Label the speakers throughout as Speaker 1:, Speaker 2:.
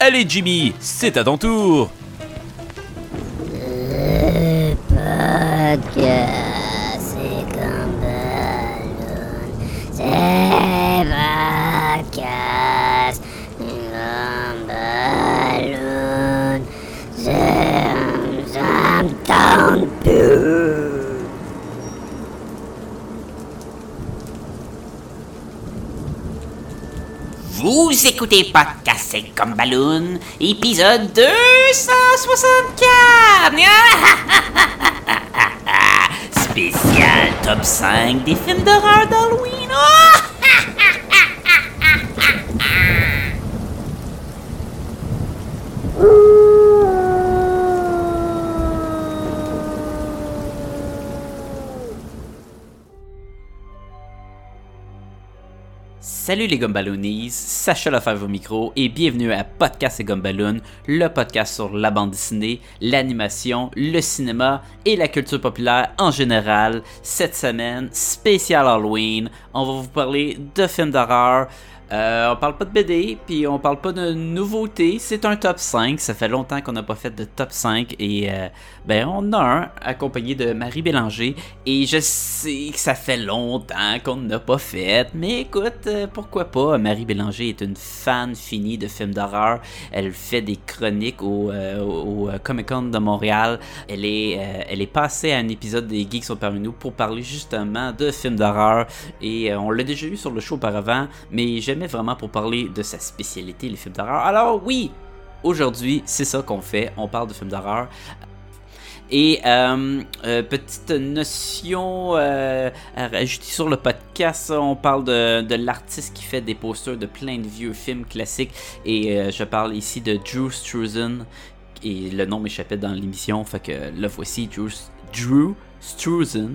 Speaker 1: Allez Jimmy, c'est à ton tour.
Speaker 2: Vous écoutez Podcast C'est comme Balloon, épisode 264 Spécial top 5 des films d'horreur d'Halloween
Speaker 1: Salut les Gumballoonies, Sacha Lefebvre au micro et bienvenue à Podcast et Gumballoon, le podcast sur la bande dessinée, l'animation, le cinéma et la culture populaire en général. Cette semaine, spécial Halloween, on va vous parler de films d'horreur. Euh, on parle pas de BD, puis on parle pas de nouveautés. C'est un top 5. Ça fait longtemps qu'on n'a pas fait de top 5. Et euh, ben, on a un accompagné de Marie Bélanger. Et je sais que ça fait longtemps qu'on n'a pas fait. Mais écoute, euh, pourquoi pas? Marie Bélanger est une fan finie de films d'horreur. Elle fait des chroniques au, Comic Con de Montréal. Elle est, passée à un épisode des Geeks sont parmi nous pour parler justement de films d'horreur. Et on l'a déjà eu sur le show auparavant. Mais vraiment pour parler de sa spécialité, les films d'horreur. Alors oui, aujourd'hui, c'est ça qu'on fait. On parle de films d'horreur. Et euh, euh, petite notion euh, sur le podcast, on parle de, de l'artiste qui fait des posters de plein de vieux films classiques. Et euh, je parle ici de Drew Struzan. Et le nom m'échappait dans l'émission, fait que le voici, Drew Struzan,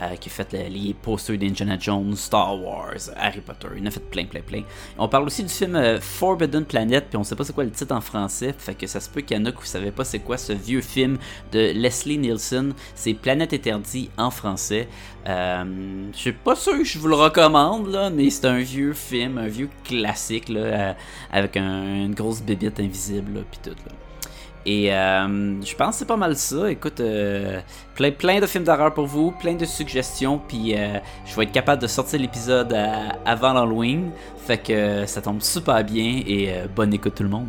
Speaker 1: euh, qui a fait les, posters d'Indiana Jones, Star Wars, Harry Potter. Il en a fait plein, plein, plein. On parle aussi du film euh, Forbidden Planet, puis on sait pas c'est quoi le titre en français, fait que ça se peut qu'il y en a qui vous savez pas c'est quoi ce vieux film de Leslie Nielsen. C'est Planète Interdit en français. Euh, je suis pas sûr que je vous le recommande, là, mais c'est un vieux film, un vieux classique, là, euh, avec un- une grosse bébite invisible, puis tout. Et euh, je pense que c'est pas mal ça. Écoute, euh, plein, de films d'horreur pour vous, plein de suggestions, puis euh, je vais être capable de sortir l'épisode avant l'Halloween. Fait que ça tombe super bien et bonne écoute tout le monde.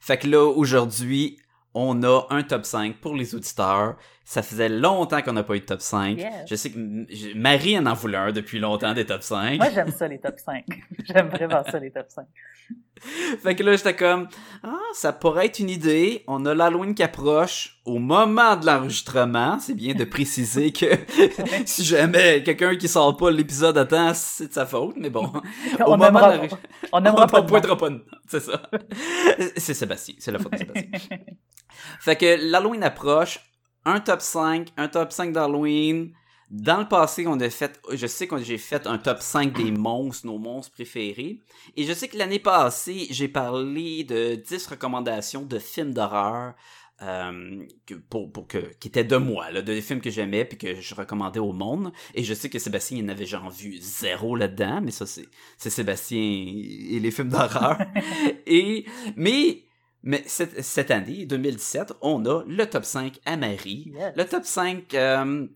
Speaker 1: Fait que là, aujourd'hui, on a un top 5 pour les auditeurs. Ça faisait longtemps qu'on n'a pas eu de top 5.
Speaker 3: Yes.
Speaker 1: Je sais que Marie en en voulait un depuis longtemps des top 5.
Speaker 3: Moi, j'aime ça, les top 5. j'aime vraiment ça, les top 5.
Speaker 1: Fait que là, j'étais comme, ah, ça pourrait être une idée. On a l'Halloween qui approche au moment de l'enregistrement. C'est bien de préciser que si jamais quelqu'un qui sort pas l'épisode à temps, c'est de sa faute, mais bon. au
Speaker 3: on
Speaker 1: moment
Speaker 3: n'aimera
Speaker 1: de
Speaker 3: on n'aimera pas
Speaker 1: on pas c'est ça. c'est Sébastien, c'est la faute de Sébastien. Fait que l'Halloween approche, un top 5, un top 5 d'Halloween. Dans le passé, on a fait, je sais que j'ai fait un top 5 des monstres, nos monstres préférés. Et je sais que l'année passée, j'ai parlé de 10 recommandations de films d'horreur. euh, pour, pour que, qui étaient de moi, là, de des films que j'aimais puis que je recommandais au monde. Et je sais que Sébastien, il en avait genre vu zéro là-dedans, mais ça, c'est, c'est Sébastien et les films d'horreur. et, mais, mais cette, cette année, 2017, on a le top 5 à Marie.
Speaker 3: Yes.
Speaker 1: Le top 5, euh,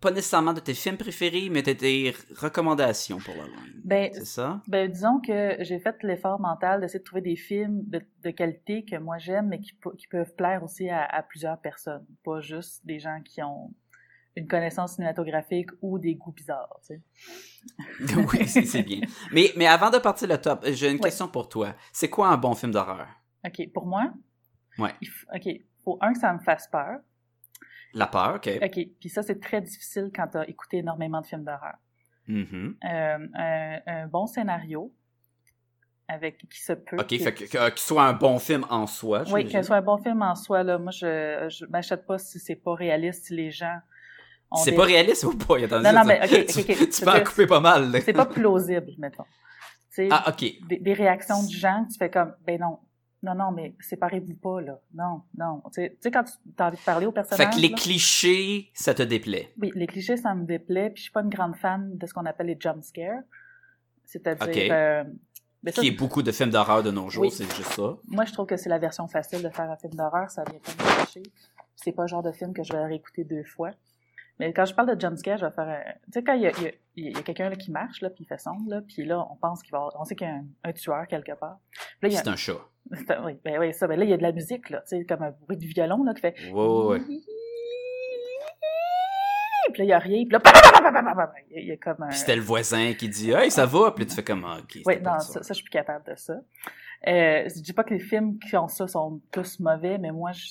Speaker 1: pas nécessairement de tes films préférés, mais de tes recommandations pour l'Halloween.
Speaker 3: Ben,
Speaker 1: C'est ça?
Speaker 3: ben, disons que j'ai fait l'effort mental d'essayer de trouver des films de, de qualité que moi j'aime, mais qui, pe- qui peuvent plaire aussi à, à plusieurs personnes. Pas juste des gens qui ont une connaissance cinématographique ou des goûts bizarres, tu sais.
Speaker 1: oui, c'est bien. Mais, mais avant de partir le top, j'ai une question pour toi. C'est quoi un bon film d'horreur?
Speaker 3: OK, pour moi,
Speaker 1: Ouais.
Speaker 3: il OK, faut un que ça me fasse peur.
Speaker 1: La peur, ok.
Speaker 3: OK, puis ça, c'est très difficile quand t'as écouté énormément de films d'horreur.
Speaker 1: Mhm.
Speaker 3: Euh, un, un bon scénario avec qui se peut.
Speaker 1: Ok,
Speaker 3: qui-
Speaker 1: fait que, soit un bon film en soi.
Speaker 3: Oui, que soit un bon film en soi, là. Moi, je, je m'achète pas si c'est pas réaliste, si les gens
Speaker 1: C'est
Speaker 3: des-
Speaker 1: pas réaliste ou pas? Attendez,
Speaker 3: Non, non,
Speaker 1: tu-
Speaker 3: mais, ok, ok,
Speaker 1: tu, tu peux en couper pas mal.
Speaker 3: C'est pas plausible, mettons. Tu
Speaker 1: Ah, ok.
Speaker 3: des, des réactions de gens, tu fais comme, ben non, non, non, mais séparez-vous pas, là. Non, non. Tu sais, quand tu as envie de parler au personnage.
Speaker 1: Fait que les
Speaker 3: là,
Speaker 1: clichés, ça te déplaît.
Speaker 3: Oui, les clichés, ça me déplaît. Puis je suis pas une grande fan de ce qu'on appelle les jump scares. C'est-à-dire.
Speaker 1: Ok.
Speaker 3: euh, ça,
Speaker 1: Qui est beaucoup de films d'horreur de nos jours,
Speaker 3: Oui.
Speaker 1: c'est juste ça.
Speaker 3: moi, je trouve que c'est la version facile de faire un film d'horreur. Ça vient pas me chercher. C'est pas le genre de film que je vais réécouter deux fois. Mais quand je parle de jump scare, je vais faire un... Tu sais, quand il y a, a- a quelqu'un qui marche, là, puis il fait sombre, là, puis là, on pense qu'il va avoir- On sait qu'il y a un, un tueur quelque part. Là.
Speaker 1: C'est un chat.
Speaker 3: C'est un- Oui, ben oui, ça. Ben là, il y a de la musique, là, tu sais, comme un bruit de violon, là, qui fait...
Speaker 1: Ouais, ouais, ouais.
Speaker 3: Puis là, il y a rien. Puis là, il y a- comme un...
Speaker 1: Puis c'était le voisin qui dit Hey, ça va, puis là, tu fais comme Ah, ok.
Speaker 3: Oui, non, ça, ça, je suis plus capable de ça. Euh, je dis pas que les films qui ont ça sont tous mauvais, mais moi, je,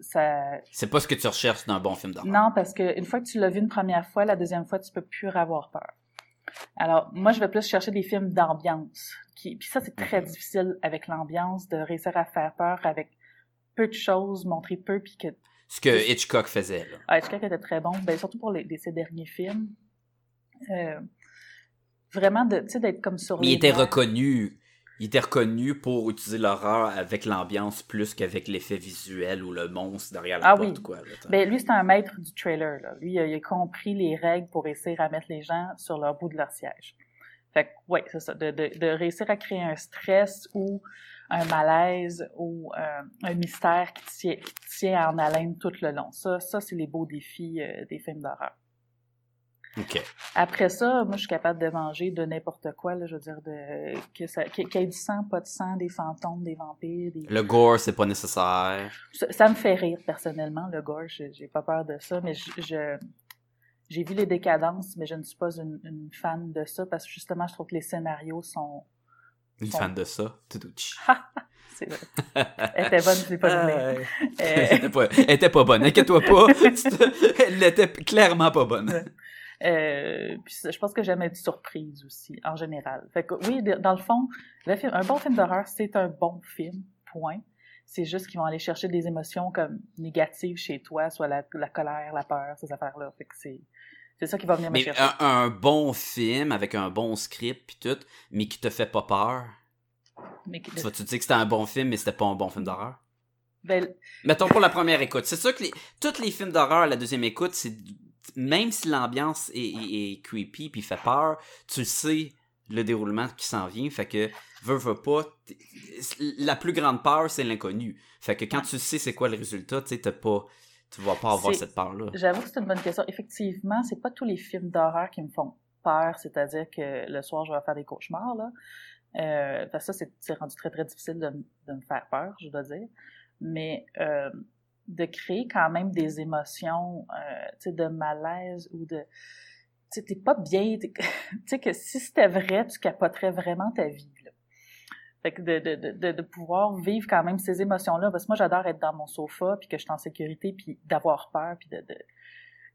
Speaker 3: ça...
Speaker 1: C'est pas ce que tu recherches dans un bon film d'horreur.
Speaker 3: Non, parce que une fois que tu l'as vu une première fois, la deuxième fois, tu peux plus avoir peur. Alors, moi, je vais plus chercher des films d'ambiance. Qui... Puis ça, c'est très difficile avec l'ambiance, de réussir à faire peur avec peu de choses, montrer peu, puis que
Speaker 1: Ce que Hitchcock faisait, là.
Speaker 3: Ah, Hitchcock était très bon, ben, surtout pour les, les- ses derniers films. Euh, vraiment, de, tu sais, d'être comme sur
Speaker 1: Mais
Speaker 3: les
Speaker 1: il était reconnu. Il était reconnu pour utiliser l'horreur avec l'ambiance plus qu'avec l'effet visuel ou le monstre derrière la
Speaker 3: Ah
Speaker 1: porte
Speaker 3: oui.
Speaker 1: ou quoi.
Speaker 3: Ben, lui, c'est un maître du trailer. Là. Lui, il a, il a compris les règles pour réussir à mettre les gens sur leur bout de leur siège. Fait que, ouais, c'est ça. De, de, de réussir à créer un stress ou un malaise ou euh, un mystère qui tient, qui tient en haleine tout le long. Ça, ça c'est les beaux défis euh, des films d'horreur. Après ça, moi, je suis capable de manger de n'importe quoi, là, je veux dire, de, que ça, qu'il y ait du sang, pas de sang, des fantômes, des vampires, des...
Speaker 1: Le gore, c'est pas nécessaire.
Speaker 3: Ça, ça me fait rire, personnellement, le gore, j'ai pas peur de ça, mais je, j'ai vu les décadences, mais je ne suis pas une, une fan de ça, parce que justement, je trouve que les scénarios sont...
Speaker 1: Une fan de ça? Tudouchi.
Speaker 3: C'est vrai. Elle était bonne, je l'ai pas.
Speaker 1: Euh,
Speaker 3: Euh,
Speaker 1: Elle était pas, elle était pas bonne. Inquiète-toi pas. Elle était clairement pas bonne.
Speaker 3: Euh, puis je pense que j'aime être surprise aussi, en général. Fait que oui, dans le fond, le film, un bon film d'horreur, c'est un bon film, point. C'est juste qu'ils vont aller chercher des émotions comme négatives chez toi, soit la, la colère, la peur, ces affaires-là. Fait que c'est, c'est ça qui va venir me
Speaker 1: Mais
Speaker 3: chercher.
Speaker 1: un, un bon film avec un bon script puis tout, mais qui te fait pas peur?
Speaker 3: Mais
Speaker 1: Tu vas-tu dire que c'était un bon film, mais c'était pas un bon film d'horreur?
Speaker 3: ben,
Speaker 1: Mettons pour la première écoute. C'est sûr que les, tous les films d'horreur à la deuxième écoute, c'est même si l'ambiance est, est- est creepy puis fait peur, tu sais le déroulement qui s'en vient. Fait que veux, veux pas. La plus grande peur, c'est l'inconnu. Fait que quand tu sais c'est quoi le résultat, tu sais, t'as pas. Tu vas pas avoir cette peur-là.
Speaker 3: J'avoue que c'est une bonne question. Effectivement, c'est pas tous les films d'horreur qui me font peur, c'est-à-dire que le soir, je vais faire des cauchemars, là. Euh, ça, c'est- rendu très, très difficile de me faire peur, je dois dire. Mais euh, de créer quand même des émotions, euh, de malaise ou de... Tu t'es pas bien. Tu sais, que si c'était vrai, tu capoterais vraiment ta vie, là. Fait que de, de, de- de, pouvoir vivre quand même ces émotions-là, parce que moi, j'adore être dans mon sofa, puis que je suis en sécurité, puis d'avoir peur, puis de...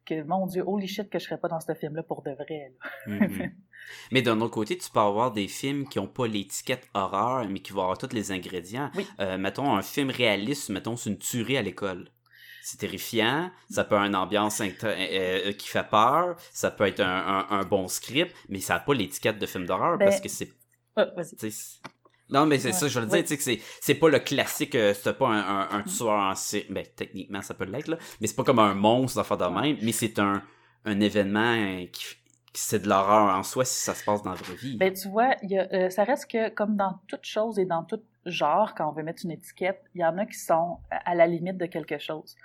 Speaker 3: que, mon Dieu, holy shit, que je serais pas dans ce film-là pour de vrai, là.
Speaker 1: Mhm. Mais d'un autre côté, tu peux avoir des films qui ont pas l'étiquette horreur, mais qui vont avoir tous les ingrédients.
Speaker 3: Oui.
Speaker 1: Euh, mettons un film réaliste, mettons c'est une tuerie à l'école. C'est terrifiant, ça peut avoir une ambiance euh, euh, qui fait peur, ça peut être un, un- un bon script, mais ça n'a pas l'étiquette de film d'horreur
Speaker 3: Ben,
Speaker 1: parce que c'est Non, mais c'est
Speaker 3: Ouais.
Speaker 1: ça, je veux le dire, tu sais, que c'est, c'est pas le classique, euh, c'est pas un, un, un tueur en série. Ben, techniquement, ça peut l'être, là. Mais c'est pas comme un monstre d'affaire de même, mais c'est un, un événement euh, qui, c'est de l'horreur en soi si ça se passe dans la vraie vie.
Speaker 3: Ben, tu vois, il y a, euh, ça reste que, comme dans toute chose et dans tout genre, quand on veut mettre une étiquette, il y en a qui sont à à la limite de quelque chose.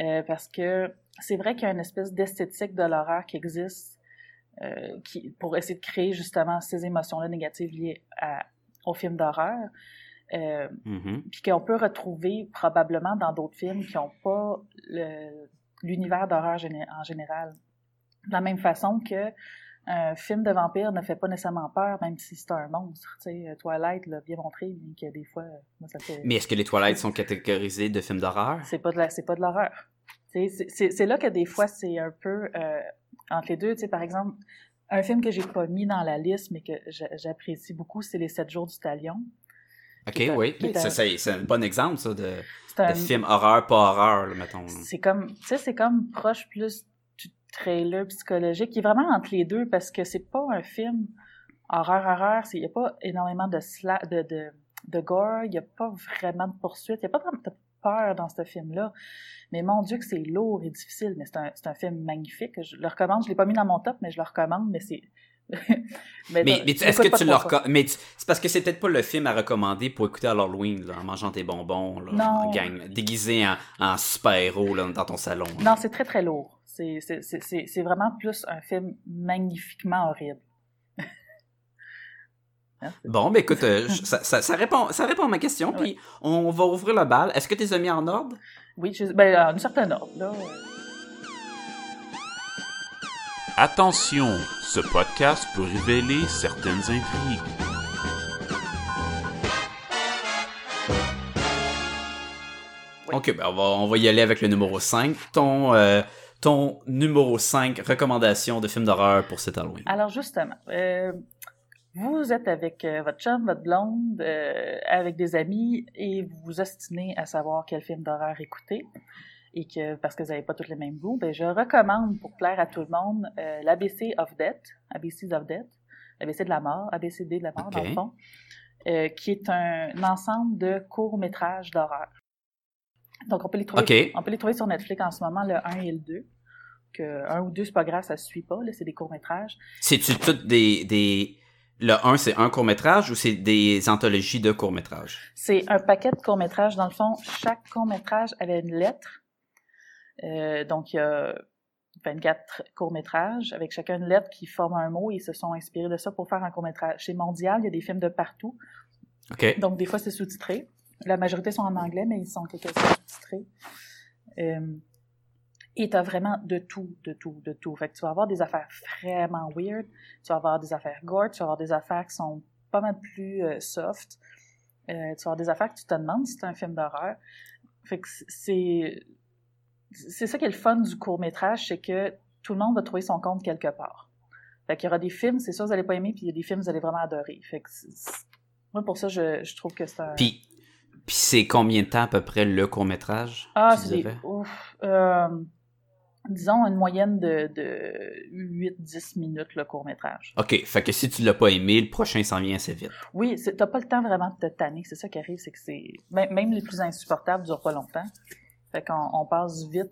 Speaker 3: Euh, parce que c'est vrai qu'il y a une espèce d'esthétique de l'horreur qui existe euh, qui, pour essayer de créer justement ces émotions-là négatives liées à, au film d'horreur. Euh,
Speaker 1: Mhm.
Speaker 3: puis qu'on peut retrouver probablement dans d'autres films qui n'ont pas l'univers d'horreur géné- en général. De la même façon que un film de vampire ne fait pas nécessairement peur, même si c'est un monstre. Tu sais, Twilight l'a bien montré, bien que des fois, moi, ça fait...
Speaker 1: Mais est-ce que les toilettes sont catégorisées de films d'horreur?
Speaker 3: C'est pas de l'horreur. C'est là que des fois, c'est un peu euh, entre les deux. Tu sais, par exemple, un film que j'ai pas mis dans la liste, mais que j'a- j'apprécie beaucoup, c'est Les Sept jours du Talion.
Speaker 1: Ok,
Speaker 3: un-
Speaker 1: oui.
Speaker 3: un-
Speaker 1: C'est, un bon exemple, ça, de,
Speaker 3: un,
Speaker 1: film horreur, pas horreur, là, mettons.
Speaker 3: c'est comme tu sais c'est comme proche plus du trailer psychologique qui est vraiment entre les deux parce que c'est pas un film horreur horreur il y a pas énormément de sla de, de de gore, il n'y a pas vraiment de poursuite, il n'y a pas vraiment de peur dans ce film-là. Mais mon Dieu que c'est lourd et difficile, mais c'est un, un film magnifique. Je le recommande, je l'ai pas mis dans mon top, mais je le recommande, mais c'est...
Speaker 1: Mais, est-ce que tu le recommandes? Mais c'est parce que c'est peut-être pas le film à recommander pour écouter à l'Halloween, en mangeant tes bonbons, là,
Speaker 3: Non.
Speaker 1: en gang, déguisé en, en super-héros dans ton salon. là.
Speaker 3: Non, c'est très très lourd. C'est vraiment plus un film magnifiquement horrible. Hein,
Speaker 1: Bon, ben écoute, euh, je- ça, ça, ça répond, ça répond à ma question, puis on va ouvrir le bal. Est-ce que tu les as mis en ordre?
Speaker 3: Oui, je, ben, en un certain ordre, là.
Speaker 4: Attention, ce podcast peut révéler certaines intrigues.
Speaker 3: Oui.
Speaker 1: Ok, ben on va, on va y aller avec le numéro 5. Ton, euh, ton numéro 5, recommandation de film d'horreur pour cet Halloween.
Speaker 3: Alors justement, euh, vous êtes avec euh, votre chum, votre blonde, euh, avec des amis, et vous vous ostinez à savoir quel film d'horreur écouter, et que parce que vous n'avez pas tous les mêmes goûts, ben je recommande pour plaire à tout le monde euh, l'ABC of Death, ABCs of Death, ABC de la mort, ABCD de la mort dans
Speaker 1: Ok.
Speaker 3: le fond, euh, qui est un, ensemble de courts métrages d'horreur. Donc on peut les trouver, on peut les trouver sur Netflix en ce moment le 1 et le 2. Que un ou deux, c'est pas grave, ça se suit pas, là, c'est des courts métrages.
Speaker 1: C'est-tu toutes des, des... Le 1, c'est un court-métrage ou c'est des anthologies de court-métrage?
Speaker 3: C'est un paquet de courts-métrages. Dans le fond, chaque court-métrage avait une lettre. Euh, donc, il y a 24 courts-métrages avec chacun une lettre qui forme un mot et ils se sont inspirés de ça pour faire un court-métrage. Chez Mondial, il y a des films de partout.
Speaker 1: Ok.
Speaker 3: Donc, des fois, c'est sous-titré. La majorité sont en anglais, mais ils sont quelques sous-titrés. Euh, et t'as vraiment de tout, de tout, de tout. Fait que tu vas avoir des affaires vraiment weird, tu vas avoir des affaires gore, tu vas avoir des affaires qui sont pas mal plus euh, soft. Euh, tu vas avoir des affaires que tu te demandes si c'est un film d'horreur. Fait que c'est c'est ça qui est le fun du court métrage, c'est que tout le monde va trouver son compte quelque part. Fait qu'il y aura des films, c'est sûr vous allez pas aimer, puis il y a des films vous allez vraiment adorer. Fait que moi pour ça je, je trouve que c'est un
Speaker 1: Puis, puis c'est combien de temps à peu près le court-métrage?
Speaker 3: Ah,
Speaker 1: tu
Speaker 3: c'est? Ouf, euh, disons une moyenne de, de 8-10 minutes le court-métrage.
Speaker 1: Ok, fait que si tu l'as pas aimé, le prochain s'en vient assez vite.
Speaker 3: Oui, t'as pas le temps vraiment de te tanner. C'est ça qui arrive, c'est que c'est. Même, les plus insupportables durent pas longtemps. Fait qu'on on passe vite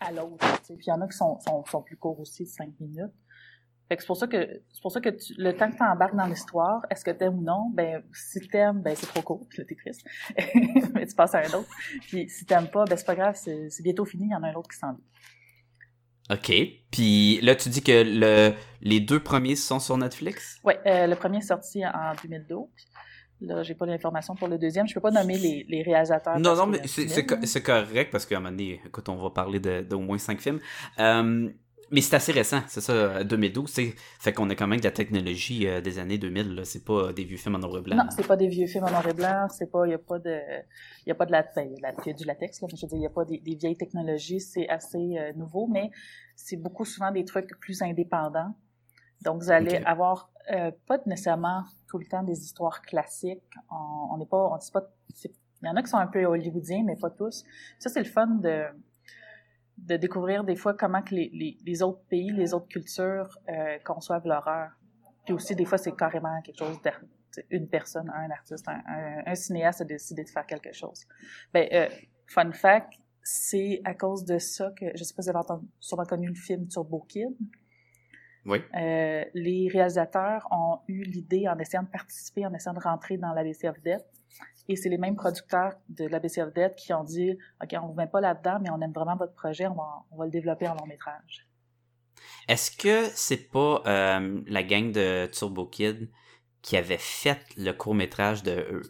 Speaker 3: à l'autre. Puis il y en a qui sont, sont, sont plus courts aussi, de 5 minutes. Fait que c'est pour ça que c'est pour ça que tu- le temps que tu embarques dans l'histoire, est-ce que t'aimes ou non, ben si t'aimes, ben c'est trop court, puis là t'es triste. Mais tu passes à un autre. Puis si t'aimes pas, ben c'est pas grave, c'est c'est bientôt fini, il y en a un autre qui s'en vient.
Speaker 1: Ok. Puis là, tu dis que le, les deux premiers sont sur Netflix?
Speaker 3: Ouais, euh, le premier est sorti en 2012. Là, j'ai pas l'information pour le deuxième. Je peux pas nommer les, les réalisateurs.
Speaker 1: Non, non, mais c'est c'est co-
Speaker 3: là.
Speaker 1: c'est correct parce qu'à un moment donné, écoute, on va parler de- d'au moins cinq films. Euh, mais c'est assez récent, c'est ça, 2012. c'est- Fait qu'on a quand même de la technologie euh, des années 2000. là. C'est pas des vieux films en noir et blanc.
Speaker 3: Non, c'est pas des vieux films en noir et blanc, c'est pas, il y a pas de, y a pas de la, ben, y a la- il y a du latex, là, mais je veux dire, il y a pas des, des vieilles technologies, c'est assez euh, nouveau, mais c'est beaucoup souvent des trucs plus indépendants. Donc, vous allez avoir, euh, pas nécessairement tout le temps des histoires classiques. On n'est pas, on dit pas, il y en a qui sont un peu hollywoodiens, mais pas tous. Ça, c'est le fun de, de découvrir des fois comment que les, les, les autres pays, les autres cultures euh, conçoivent l'horreur. Puis aussi, des fois, c'est carrément quelque chose une personne, un artiste, un, un, un cinéaste a décidé de faire quelque chose. Ben, euh, fun fact, c'est à cause de ça que, je sais pas si vous avez entendu, sûrement connu le film Turbo Kid.
Speaker 1: Oui.
Speaker 3: Euh, les réalisateurs ont eu l'idée en essayant de participer, en essayant de rentrer dans l'ABC of Death. Et c'est les mêmes producteurs de l'ABC of Death qui ont dit, OK, on vous met pas là-dedans, mais on aime vraiment votre projet, on va, on va le développer en long métrage.
Speaker 1: Est-ce que c'est pas euh, la gang de Turbo Kid qui avait fait le court-métrage de euh,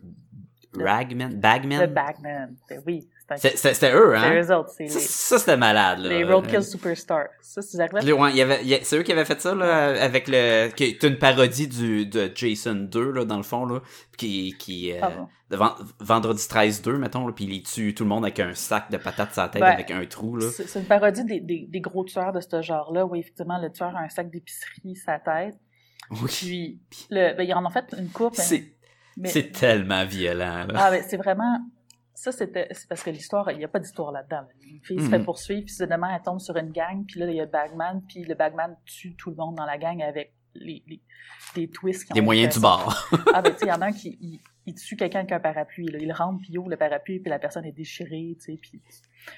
Speaker 1: Ragman? Bagman?
Speaker 3: The Bagman. Ben oui,
Speaker 1: C'était eux, hein?
Speaker 3: eux autres,
Speaker 1: Ça, c'était malade, là.
Speaker 3: les Roadkill Superstars. Ça, c'est arrivé.
Speaker 1: Ouais, y avait- y c'est eux qui avaient fait ça là, avec le qui est une parodie du de Jason 2 là dans le fond là qui qui euh,
Speaker 3: Ah bon?
Speaker 1: de Ven- vendredi 13 2 mettons là, puis il tue tout le monde avec un sac de patates sur la tête
Speaker 3: Ben,
Speaker 1: avec un trou là.
Speaker 3: C'est une parodie des, des, des gros tueurs de ce genre-là, où effectivement le tueur a un sac d'épicerie sa tête.
Speaker 1: Oui.
Speaker 3: Puis, le, ben, ils en ont fait une coupe.
Speaker 1: C'est
Speaker 3: mais-
Speaker 1: c'est tellement violent là.
Speaker 3: Ah, ben, c'est vraiment. Ça, c'était. C'est parce que l'histoire, il n'y a pas d'histoire là-dedans. là. Une fille se
Speaker 1: Mhm.
Speaker 3: fait poursuivre, puis soudainement, elle tombe sur une gang, puis là, il y a Bagman, puis le Bagman tue tout le monde dans la gang avec les, les, des twists qui ont
Speaker 1: Les
Speaker 3: été
Speaker 1: moyens du bord.
Speaker 3: Ah, ben, tu sais, il y en a un qui. Il, il tue quelqu'un avec un parapluie. Là. Il rentre, puis il ouvre le parapluie, puis la personne est déchirée, tu sais. Puis...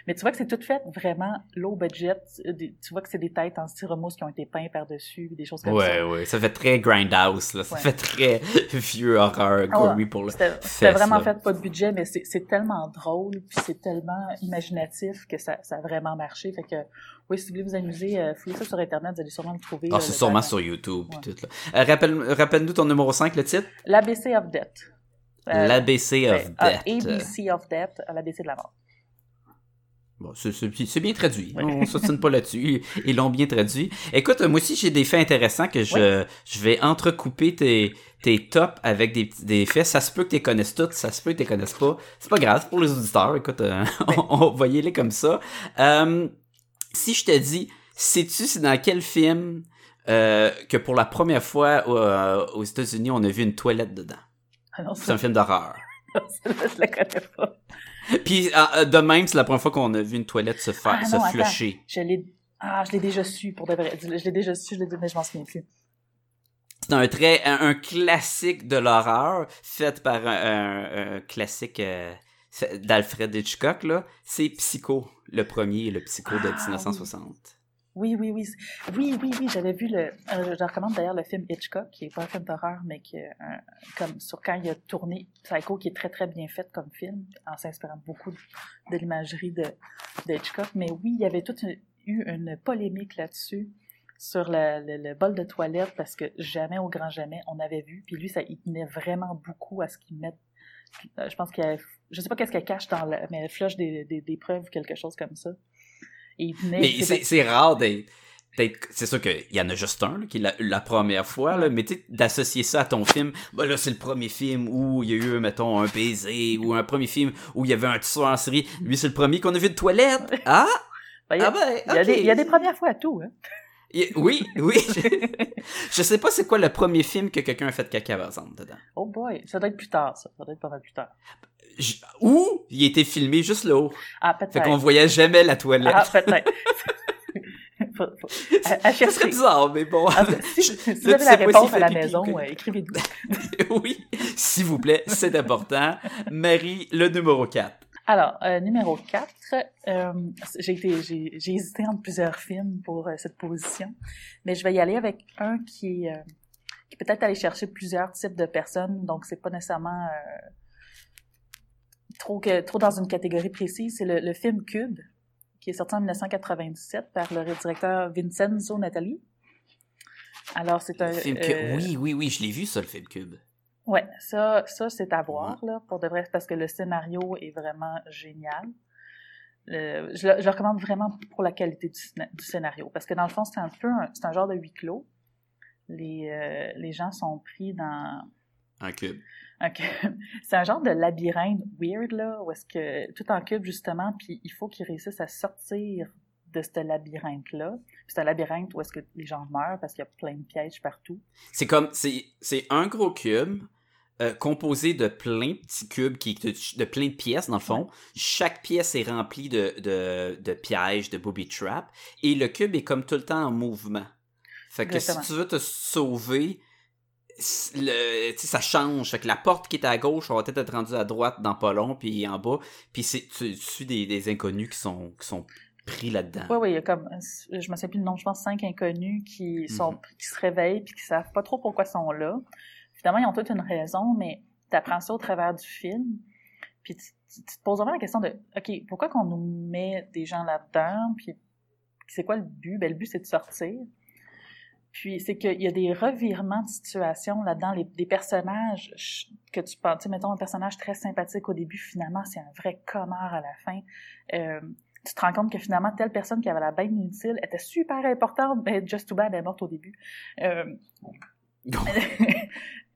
Speaker 3: Mais tu vois que c'est tout fait vraiment low budget. Euh, Tu vois que c'est des têtes en styromousse qui ont été peints par-dessus, des choses comme
Speaker 1: Ouais,
Speaker 3: ça.
Speaker 1: ouais, ça fait très grindhouse, là. Ça
Speaker 3: Ouais.
Speaker 1: fait très vieux horreur,
Speaker 3: Ah ouais,
Speaker 1: gory pour le.
Speaker 3: C'était vraiment
Speaker 1: là.
Speaker 3: fait pas de budget, mais c'est tellement drôle, puis c'est tellement imaginatif que ça, ça a vraiment marché. Fait que, oui, si vous voulez vous amuser, euh, fouillez ça sur Internet, vous allez sûrement le trouver.
Speaker 1: Ah,
Speaker 3: là,
Speaker 1: c'est sûrement sur YouTube
Speaker 3: Ouais.
Speaker 1: tout, là. Euh, rappelle- Rappelle-nous ton numéro 5, le titre?
Speaker 3: L'ABC of. Euh,
Speaker 1: L'ABC of
Speaker 3: ouais, ah,
Speaker 1: Death.
Speaker 3: ABC of Death, à l'ABC de la mort.
Speaker 1: Bon, c'est- bien traduit. On s'obstine pas là-dessus. Ils l'ont bien traduit. Écoute, moi aussi, j'ai des faits intéressants que je, je vais entrecouper tes, tes tops avec des, faits. Ça se peut que tu les connaisses toutes, ça se peut que tu les connaisses pas. C'est pas grave, c'est pour les auditeurs. Écoute, euh, on, on va y aller comme ça. Euh, si je te dis, sais-tu c'est dans quel film euh, que pour la première fois euh, aux États-Unis, on a vu une toilette dedans?
Speaker 3: Ah non,
Speaker 1: C'est un film d'horreur.
Speaker 3: celle-là, je la connais pas.
Speaker 1: Puis ah, de même, c'est la première fois qu'on a vu une toilette se faire,
Speaker 3: Ah
Speaker 1: se
Speaker 3: non,
Speaker 1: flusher.
Speaker 3: Je l'ai, ah, je l'ai déjà su, pour de vrai. Je l'ai déjà su, je l'ai mais je m'en souviens plus.
Speaker 1: C'est un très un, un classique de l'horreur fait par un, un- un classique euh, d'Alfred Hitchcock là. C'est Psycho, le premier, le Psycho de
Speaker 3: Ah,
Speaker 1: 1960.
Speaker 3: Oui, oui, oui. Oui, oui, oui, j'avais vu le. euh, je recommande d'ailleurs le film Hitchcock, qui est pas un film d'horreur, mais qui comme sur quand il a tourné Psycho, qui est très très bien fait comme film, en s'inspirant beaucoup de, l'imagerie de, Hitchcock. Mais oui, il y avait toute une- eu une polémique là-dessus sur le, bol de toilette parce que jamais au grand jamais on avait vu. Puis lui, ça, il tenait vraiment beaucoup à ce qu'il mette. euh, Je pense qu'il a, je sais pas qu'est-ce qu'elle cache dans le, mais elle flush des, des, des preuves ou quelque chose comme ça. Il.
Speaker 1: Mais c'est rare d'être c'est sûr qu'il y en a juste un là, qui la, la première fois là, mais tu sais, d'associer ça à ton film bah là c'est le premier film où il y a eu mettons un baiser ou un premier film où il y avait un tueur en série lui c'est le premier qu'on a vu de toilette ah?
Speaker 3: Ben, il y a-
Speaker 1: ah ben
Speaker 3: Il y, a des, il y a des premières fois à tout, hein.
Speaker 1: Oui, oui. Je, je sais pas c'est quoi le premier film que quelqu'un a fait caca par exemple dedans.
Speaker 3: Oh boy, ça doit être plus tard, ça. Ça doit être pas mal plus tard.
Speaker 1: Ou il été filmé juste là-haut.
Speaker 3: Ah,
Speaker 1: Fait
Speaker 3: peut-être.
Speaker 1: qu'on voyait jamais la toilette.
Speaker 3: Ah, peut-être. À,
Speaker 1: bizarre, mais bon.
Speaker 3: Ah, si, vous avez la réponse à la
Speaker 1: fait pipi,
Speaker 3: maison, euh, écrivez-nous.
Speaker 1: oui, s'il vous plaît, c'est important. Marie, le numéro 4.
Speaker 3: Alors, euh, numéro 4, euh, j'ai, été, j'ai, j'ai hésité entre plusieurs films pour cette position, mais je vais y aller avec un qui est, qui peut être aller chercher plusieurs types de personnes, donc c'est pas nécessairement trop, trop dans une catégorie précise. C'est le, le film Cube, qui est sorti en 1997 par le directeur Vincenzo Natali. Alors, c'est un...
Speaker 1: Film
Speaker 3: euh.
Speaker 1: Oui, oui, oui, je l'ai vu ça, le film Cube.
Speaker 3: Ouais, ça, ça c'est à voir, là, pour de vrai, parce que le scénario est vraiment génial. Le- je, le, je le recommande vraiment pour la qualité du, scéna- du scénario, parce que dans le fond, c'est un peu un, c'est un genre de huis clos. Les, euh, les gens sont pris dans
Speaker 1: Un cube.
Speaker 3: C'est un genre de labyrinthe weird, là, où est-ce que, tout en cube, justement, puis il faut qu'ils réussissent à sortir de ce labyrinthe-là. C'est un labyrinthe où est-ce que les gens meurent parce qu'il y a plein de pièges partout.
Speaker 1: C'est comme, c'est, un gros cube euh, composé de plein de petits cubes, qui, de, de plein de pièces, dans le fond. Chaque pièce est remplie de, de, de pièges, de booby traps, et le cube est comme tout le temps en mouvement. Fait que
Speaker 3: Exactement.
Speaker 1: si tu veux te sauver, le, ça change. Fait que la porte qui est à gauche va peut-être être rendue à droite dans pas long, puis en bas. Puis c'est, tu, tu suis des, des inconnus qui sont, qui sont pris là-dedans.
Speaker 3: Oui, oui, il y a comme, je me sais plus le nom, je pense cinq inconnus qui sont, qui se réveillent puis qui savent pas trop pourquoi ils sont là. Finalement, ils ont toute une raison, mais tu apprends ça au travers du film. Puis tu, tu- tu te poses vraiment la question de, OK, pourquoi qu'on nous met des gens là-dedans? Puis c'est quoi le but? Ben, le but, c'est de sortir. Puis c'est qu'il y a des revirements de situation là-dedans, les, des personnages que tu penses, tu sais, mettons un personnage très sympathique au début, finalement, c'est un vrai connard à la fin. Euh, tu te rends compte que finalement, telle personne qui avait la bête inutile était super importante, mais just too bad, elle est morte au début. Euh,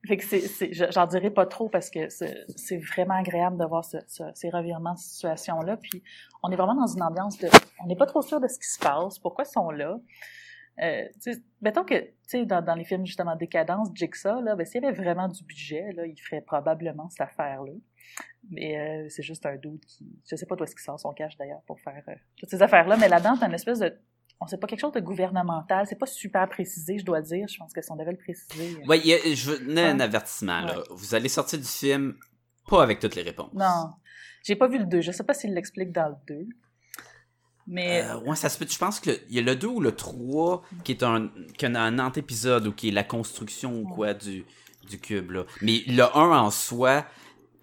Speaker 3: fait que j'en dirai pas trop parce que c'est, vraiment agréable de voir ce- ce- ces revirements de situation-là. Puis on est vraiment dans une ambiance de, on n'est pas trop sûr de ce qui se passe, pourquoi ils sont là. Euh, mettons que, dans, dans les films justement Décadence, Jigsaw, là, ben, s'il y avait vraiment du budget, là, il ferait probablement cette affaire-là. Mais euh, c'est juste un doute qui, je sais pas d'où est-ce qu'il sort son cash d'ailleurs pour faire euh, toutes ces affaires-là, mais là-dedans, t'as une espèce de on sait pas quelque chose de gouvernemental. C'est pas super précisé, je dois dire. Je pense que si on devait le préciser. euh,
Speaker 1: a- je donner un avertissement, là.
Speaker 3: Ouais.
Speaker 1: Vous allez sortir du film pas avec toutes les réponses.
Speaker 3: Non. J'ai pas vu le 2. Je sais pas s'il l'explique dans le 2. Mais
Speaker 1: Euh, ouais, ça se peut. Je pense qu'il y a le 2 ou le 3 qui est un, qui a un antépisode ou qui est la construction ou quoi du, du cube, là. Mais le 1 en soi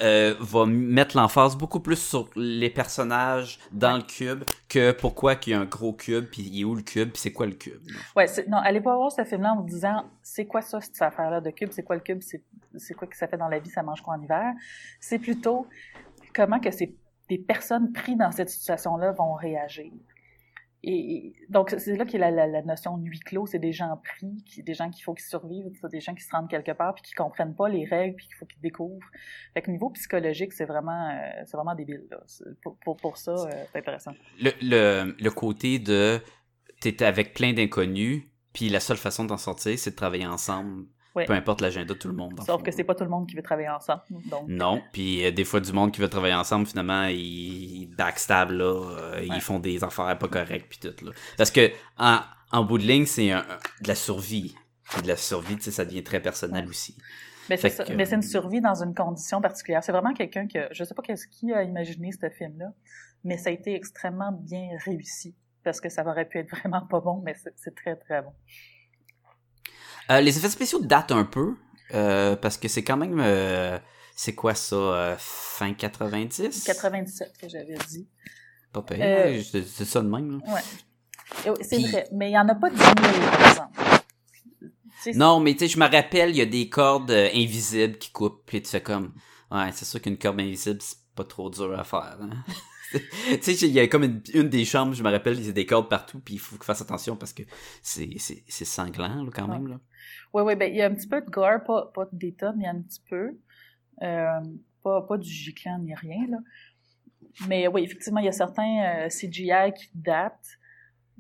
Speaker 1: euh, va mettre l'emphase beaucoup plus sur les personnages dans le cube que pourquoi qu'il y a un gros cube, puis il est où le cube, puis c'est quoi le cube. là.
Speaker 3: Ouais, c'est- non, allez pas voir ce film-là en vous disant c'est quoi ça, cette affaire-là de cube, c'est quoi le cube, c'est c'est quoi que ça fait dans la vie, ça mange quoi en hiver? C'est plutôt comment que ces des personnes prises dans cette situation-là vont réagir. Et, donc, c'est là qu'il y a la, notion de huis clos, c'est des gens pris, qui, des gens qu'il faut qu'ils survivent, des gens qui se rendent quelque part puis qui comprennent pas les règles puis qu'il faut qu'ils découvrent. Fait que niveau psychologique, c'est vraiment, euh, c'est vraiment débile. Là. Pour, pour ça, euh, c'est intéressant.
Speaker 1: Le, le, le côté de t'es avec plein d'inconnus, puis la seule façon d'en sortir, c'est de travailler ensemble,
Speaker 3: Ouais.
Speaker 1: peu importe l'agenda de tout le monde.
Speaker 3: Sauf
Speaker 1: fond.
Speaker 3: que c'est pas tout le monde qui veut travailler ensemble. Donc,
Speaker 1: Non, puis euh, des fois du monde qui veut travailler ensemble, finalement, ils, backstab, là, euh,
Speaker 3: Ouais.
Speaker 1: ils font des affaires pas correctes, puis tout, là. Parce que, en, en bout de ligne, c'est de la survie. Puis de la survie, tu sais, ça devient très personnel aussi.
Speaker 3: Mais c'est
Speaker 1: que-
Speaker 3: Mais c'est une survie dans une condition particulière. C'est vraiment quelqu'un que je sais pas qu'est-ce qui a imaginé ce film-là, mais ça a été extrêmement bien réussi parce que ça aurait pu être vraiment pas bon, mais c'est c'est très très bon.
Speaker 1: Euh, les effets spéciaux datent un peu, euh, parce que c'est quand même... euh, c'est quoi ça, fin 90?
Speaker 3: 97 que j'avais dit.
Speaker 1: Pas
Speaker 3: Euh,
Speaker 1: c'est c'est ça de même, là.
Speaker 3: Ouais. Oui, C'est
Speaker 1: Puis-
Speaker 3: vrai, mais il y en a pas 10 000 par exemple.
Speaker 1: Non, mais tu sais, je me rappelle, il y a des cordes invisibles qui coupent, puis tu fais comme, ouais, c'est sûr qu'une corde invisible, c'est pas trop dur à faire. hein. tu sais, il y a comme une, une des chambres, je me rappelle, il y a des cordes partout, puis il faut que fasse attention parce que c'est sanglant, là, quand même. Là.
Speaker 3: Oui, oui, ben, il y a un petit peu de gore, pas, pas d'état, mais il y a un petit peu. Euh, pas, pas du giclant ni rien, là. Mais oui, effectivement, il y a certains euh, CGI qui datent.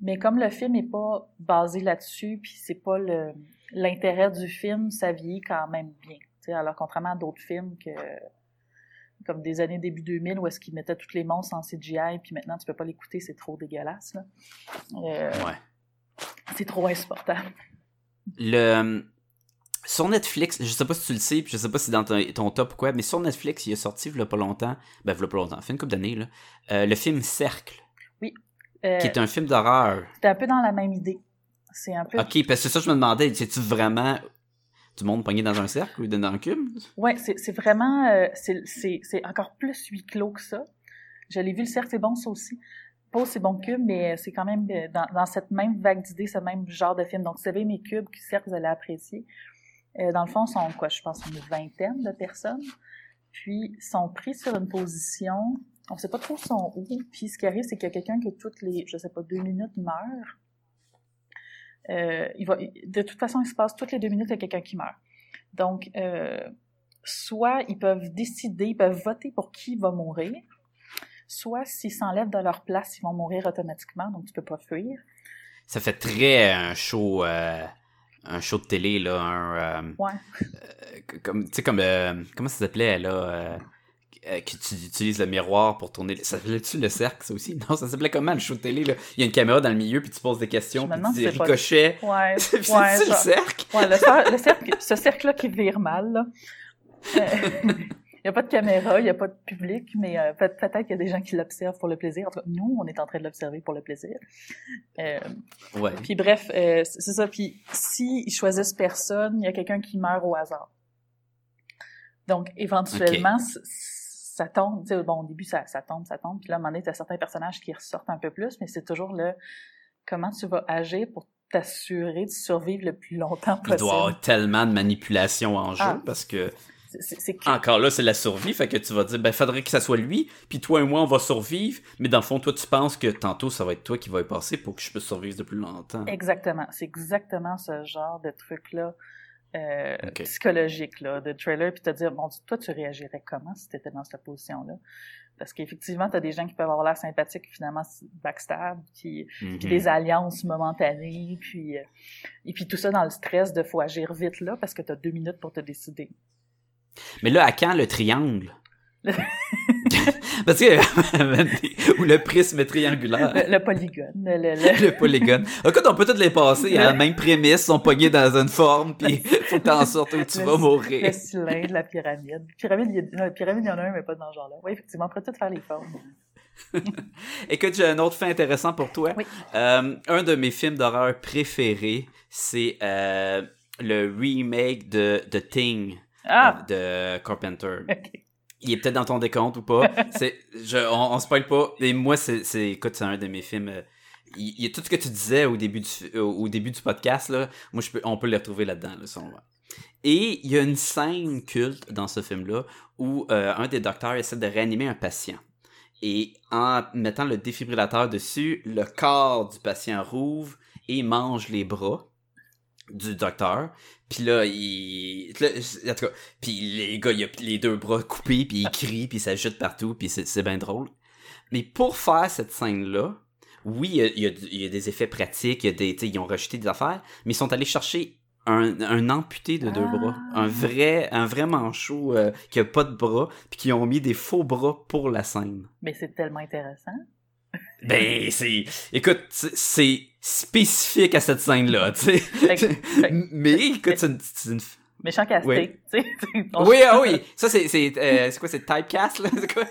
Speaker 3: Mais comme le film n'est pas basé là-dessus, puis c'est pas le l'intérêt du film, ça vieillit quand même bien. Alors, contrairement à d'autres films que comme des années début 2000 où est-ce qu'ils mettaient tous les monstres en CGI, puis maintenant tu peux pas l'écouter, c'est trop dégueulasse. Là. Euh,
Speaker 1: Ouais.
Speaker 3: C'est trop insupportable.
Speaker 1: Le, sur Netflix, je sais pas si tu le sais, puis je sais pas si c'est dans ton, ton top ou quoi, mais sur Netflix, il est sorti, il y a pas longtemps, ben, il y a pas longtemps, fait une couple d'années, là, euh, le film Cercle,
Speaker 3: Euh,
Speaker 1: qui est un film d'horreur.
Speaker 3: C'est un peu dans la même idée. C'est un peu.
Speaker 1: Ok, parce que c'est ça je me demandais, c'est-tu vraiment du monde pogné dans un cercle ou dans un cube?
Speaker 3: Ouais, c'est c'est vraiment. euh, c'est- c'est c'est encore plus huis clos que ça. Je l'ai vu, le cercle, c'est bon, ça aussi. Pas aussi bon Cube, mais c'est quand même euh, dans, cette même vague d'idées, ce même genre de film. Donc, vous savez, mes cubes, cercle, vous allez apprécier. Euh, dans le fond, sont quoi, je pense, une vingtaine de personnes. Puis, sont pris sur une position. On sait pas trop sont où. Puis, ce qui arrive, c'est qu'il y a quelqu'un qui, toutes les, je sais pas, deux minutes meurt. Euh, il va, de toute façon, il se passe toutes les deux minutes, il y a quelqu'un qui meurt. Donc, euh, soit ils peuvent décider, ils peuvent voter pour qui va mourir, soit s'ils s'enlèvent de leur place, ils vont mourir automatiquement, donc tu peux pas fuir.
Speaker 1: Ça fait très un show, euh, un show de télé, là, un... euh,
Speaker 3: Ouais.
Speaker 1: euh, comme, tu sais, comme, euh, comment ça s'appelait, là, euh, euh, que tu utilises le miroir pour tourner. Ça s'appelait-tu le cercle, ça aussi? Non, ça s'appelait comment, le show de télé, là? Il y a une caméra dans le milieu, puis tu poses des questions, puis tu dis
Speaker 3: c'est pas-
Speaker 1: ricochet.
Speaker 3: Ouais,
Speaker 1: C'est
Speaker 3: ouais,
Speaker 1: le cercle?
Speaker 3: Ouais, le cercle, ce cercle-là qui vire mal, là. Il n'y a pas de caméra, il n'y a pas de public, mais euh, peut- peut-être qu'il y a des gens qui l'observent pour le plaisir. En tout cas, nous, on est en train de l'observer pour le plaisir. Euh,
Speaker 1: Ouais.
Speaker 3: Puis bref, euh, c'est ça. Puis si ils choisissent personne, il y a quelqu'un qui meurt au hasard. Donc éventuellement, ça tombe. Tu sais, bon, au début ça, ça tombe, ça tombe. Puis là, à un moment donné, t'as certains personnages qui ressortent un peu plus, mais c'est toujours le comment tu vas agir pour t'assurer de survivre le plus longtemps
Speaker 1: Il doit y
Speaker 3: possible?
Speaker 1: avoir tellement de manipulation en jeu,
Speaker 3: Ah.
Speaker 1: parce que,
Speaker 3: C'est- que-
Speaker 1: encore là, c'est la survie, fait que tu vas dire, ben, faudrait que ça soit lui, puis toi et moi, on va survivre, mais dans le fond, toi, tu penses que tantôt, ça va être toi qui va y passer pour que je puisse survivre de plus longtemps.
Speaker 3: Exactement. C'est exactement ce genre de truc-là euh, psychologique, là, de trailer, puis te dire, bon, toi, tu réagirais comment si tu étais dans cette position-là? Parce qu'effectivement, tu as des gens qui peuvent avoir l'air sympathiques, finalement, backstab, puis,
Speaker 1: Mhm.
Speaker 3: puis des alliances momentanées, puis, euh, et puis tout ça dans le stress de faut agir vite là, parce que tu as deux minutes pour te décider.
Speaker 1: Mais là, à quand le triangle? Parce que, ou le prisme triangulaire.
Speaker 3: Le, le polygone. Le, le-
Speaker 1: le polygone. Écoute, on peut tous les passer à la même prémisse, sont pognés dans une forme, puis faut que t'en sortes où tu vas mourir.
Speaker 3: le cylindre, la pyramide. Pyramide, il y a, non, pyramide, il y en a un, mais pas dans ce genre-là. Oui, effectivement, on pourrait tout faire les formes.
Speaker 1: Écoute, j'ai un autre fait intéressant pour toi.
Speaker 3: Oui.
Speaker 1: Euh, un de mes films d'horreur préférés, c'est euh, le remake de The Thing
Speaker 3: Ah!
Speaker 1: euh, de Carpenter. Il est peut-être dans ton décompte ou pas. C'est, je, on, on spoil pas. Et moi, c'est, c'est, écoute, c'est un de mes films. euh, il, a tout ce que tu disais au début du, au, début du podcast là. Moi, je peux, on peut le retrouver là-dedans. Là, si on veut. Et il y a une scène culte dans ce film-là où euh, un des docteurs essaie de réanimer un patient. Et en mettant le défibrillateur dessus, le corps du patient rouvre et mange les bras du docteur. Puis là, il... là, en tout cas, puis les gars, il a les deux bras coupés, puis il crie, puis ça jette partout, puis c'est, bien drôle. Mais pour faire cette scène-là, oui, il y a, il y a du- il y a des effets pratiques, il y a des, ils ont rejeté des affaires, mais ils sont allés chercher un, un amputé de deux
Speaker 3: Ah.
Speaker 1: bras, un vrai, un vrai manchot euh, qui a pas de bras, puis qui ont mis des faux bras pour la scène.
Speaker 3: Mais c'est tellement intéressant.
Speaker 1: Ben, c'est, écoute, c'est- spécifique à cette scène-là, tu sais. Mais écoute, c'est une,
Speaker 3: méchant casting,
Speaker 1: Oui.
Speaker 3: tu sais.
Speaker 1: Oui, ah oui, ça c'est c'est euh, c'est quoi c'est typecast là, c'est quoi?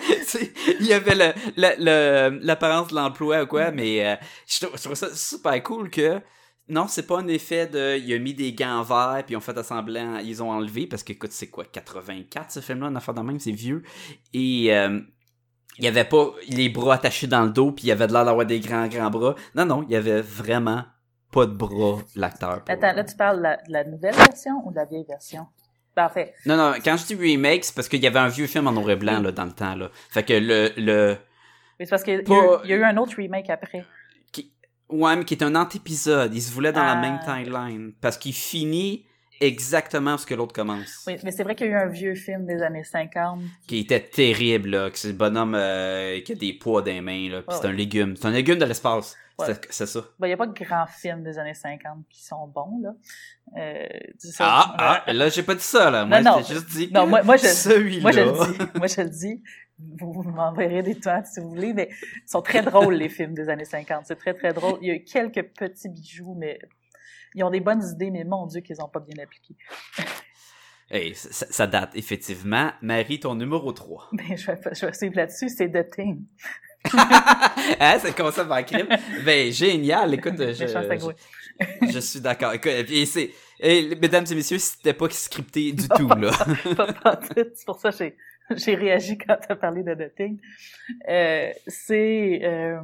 Speaker 1: Il y avait le le- le- l'apparence de l'emploi ou quoi, mais euh, je, trouve, je trouve ça super cool que non, c'est pas un effet de il a mis des gants verts puis ils ont fait assemblant, ils ont enlevé parce que écoute, c'est quoi 84 ce film là, une affaire de même, c'est vieux et euh, il y avait pas les bras attachés dans le dos puis il y avait de l'air d'avoir des grands grands bras. Non non, il y avait vraiment pas de bras l'acteur.
Speaker 3: Attends, là, tu parles de la, de la nouvelle version ou de la vieille version? Parfait.
Speaker 1: Non, non, quand je dis remake, c'est parce qu'il y avait un vieux film en noir et blanc là, dans le temps. Là. Fait que le. le
Speaker 3: c'est parce qu'il y, a eu-
Speaker 1: Pas-
Speaker 3: il y a eu un autre remake après.
Speaker 1: qui, ouais, mais qui est un antépisode. Il se voulait dans la
Speaker 3: Ah.
Speaker 1: même timeline. Parce qu'il finit exactement ce que l'autre commence.
Speaker 3: Oui, mais c'est vrai qu'il y a eu un vieux film des années 50.
Speaker 1: Qui était terrible, là. Que c'est le bonhomme euh, qui a des poids dans les mains, là. Puis c'est un légume. C'est un légume de l'espace.
Speaker 3: Ouais.
Speaker 1: C'est- ça.
Speaker 3: Ben, il n'y a pas de grands films des années 50 qui sont bons, là. Euh, ça.
Speaker 1: Ah, ah, là, j'ai pas dit ça, là. Moi,
Speaker 3: Non, non.
Speaker 1: j'ai juste dit
Speaker 3: Non, moi- moi, je-
Speaker 1: celui-là.
Speaker 3: Moi, je le dis. Moi, je le dis. Vous, vous m'enverrez des toiles si vous voulez, mais ils sont très drôles, les films des années 50. C'est très, très drôle. Il y a eu quelques petits bijoux, mais ils ont des bonnes idées, mais mon Dieu qu'ils ont pas bien appliquées.
Speaker 1: Hey, ça, ça date, effectivement. Marie, ton numéro 3.
Speaker 3: Mais je vais, je vais suivre là-dessus, c'est The Thing.
Speaker 1: hein, c'est comme ça en crime. Ben, génial. Écoute, je, suis d'accord. Et c'est, mesdames et messieurs, c'était pas scripté du tout, là.
Speaker 3: Pas. C'est pour ça que j'ai, j'ai réagi quand tu as parlé de The Thing. Euh, c'est... euh,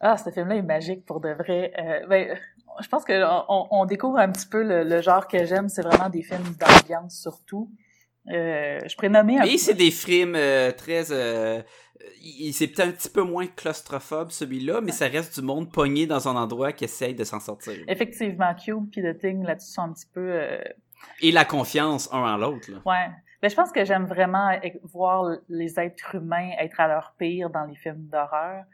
Speaker 3: Ah, ce film-là est magique pour de vrai. Euh, ben, je pense que on, on découvre un petit peu le, le genre que j'aime. C'est vraiment des films d'ambiance surtout. Euh, je pourrais nommer un
Speaker 1: Et c'est des films euh, très... Euh, c'est peut-être un petit peu moins claustrophobe, celui-là, mais ça reste du monde pogné dans un endroit qui essaye de s'en sortir.
Speaker 3: Effectivement, Cube puis The Thing là-dessus sont un petit peu... euh,
Speaker 1: Et la confiance un en l'autre.
Speaker 3: Ouais. Ben, je pense que j'aime vraiment e- voir les êtres humains être à leur pire dans les films d'horreur.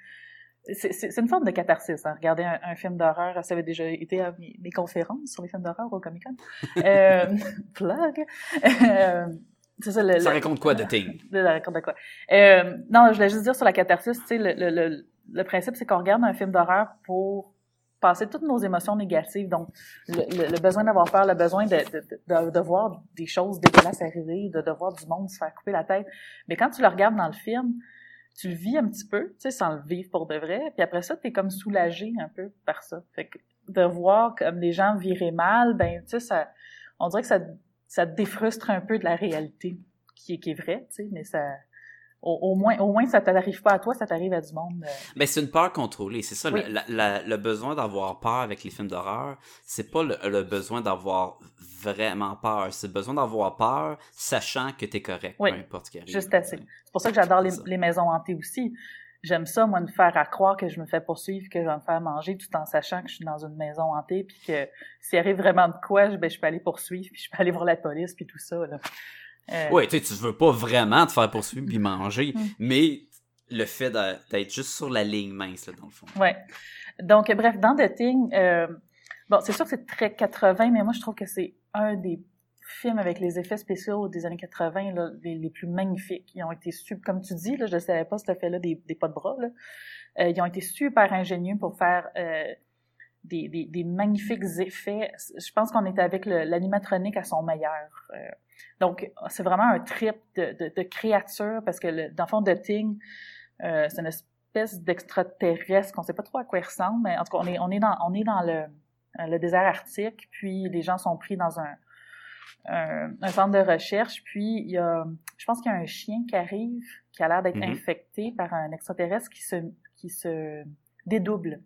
Speaker 3: C'est- une forme de catharsis, hein. Regarder un, un film d'horreur, ça avait déjà été à mes, mes conférences sur les films d'horreur au Comic Con. Euh, plug. Euh, ça, le,
Speaker 1: Ça
Speaker 3: le-
Speaker 1: raconte quoi,
Speaker 3: de la raconte de quoi? Euh, non, je voulais juste dire sur la catharsis, tu sais, le, le, le, le principe, c'est qu'on regarde un film d'horreur pour passer toutes nos émotions négatives. Donc, le, le, le besoin d'avoir peur, le besoin de, de, de, de voir des choses dégueulasses arriver, de, de voir du monde se faire couper la tête. Mais quand tu le regardes dans le film, tu le vis un petit peu, tu sais, sans le vivre pour de vrai. Puis après ça, t'es comme soulagé un peu par ça. Fait que de voir comme les gens virer mal, ben, tu sais, ça, on dirait que ça, ça défrustre un peu de la réalité qui est, qui est vraie, tu sais, mais ça, au, au moins, au moins, ça t'arrive pas à toi, ça t'arrive à du monde. euh.
Speaker 1: Ben, c'est une peur contrôlée. C'est ça,
Speaker 3: Oui.
Speaker 1: le, la- la- le besoin d'avoir peur avec les films d'horreur, c'est pas le, le besoin d'avoir vraiment peur. C'est le besoin d'avoir peur, sachant que t'es correct,
Speaker 3: Oui.
Speaker 1: peu importe ce qui arrive.
Speaker 3: Juste assez. C'est pour ça que j'adore les, maisons hantées aussi. J'aime ça, moi, me faire à croire que je me fais poursuivre, que je vais me faire manger, tout en sachant que je suis dans une maison hantée, puis que s'il arrive vraiment de quoi, je, ben, je peux aller poursuivre, puis je peux aller voir la police, puis tout ça. Là. Euh,
Speaker 1: Ouais, tu sais, tu veux pas vraiment te faire poursuivre puis manger,
Speaker 3: Mm.
Speaker 1: mais le fait d'être juste sur la ligne mince, là, dans le fond.
Speaker 3: Ouais. Donc, bref, dans The Thing, euh, bon, c'est sûr que c'est très 80, mais moi, je trouve que c'est un des films avec les effets spéciaux des années 80, là, les, les plus magnifiques. Ils ont été super, comme tu dis, là, je ne savais pas cet effet-là des, des pas de bras. Là. Euh, ils ont été super ingénieux pour faire euh, des, des, des magnifiques effets. Je pense qu'on était avec l'animatronique à son meilleur. Euh, donc, c'est vraiment un trip de, de, de créature parce que, le, dans le fond, The Thing, euh, c'est une espèce d'extraterrestre qu'on sait pas trop à quoi il ressemble, mais en tout cas, on est, on est dans, on est dans le, euh, le désert arctique, puis les gens sont pris dans un, un, un centre de recherche, puis il y a, je pense qu'il y a un chien qui arrive, qui a l'air d'être
Speaker 1: Mhm.
Speaker 3: infecté par un extraterrestre qui se, qui se dédouble.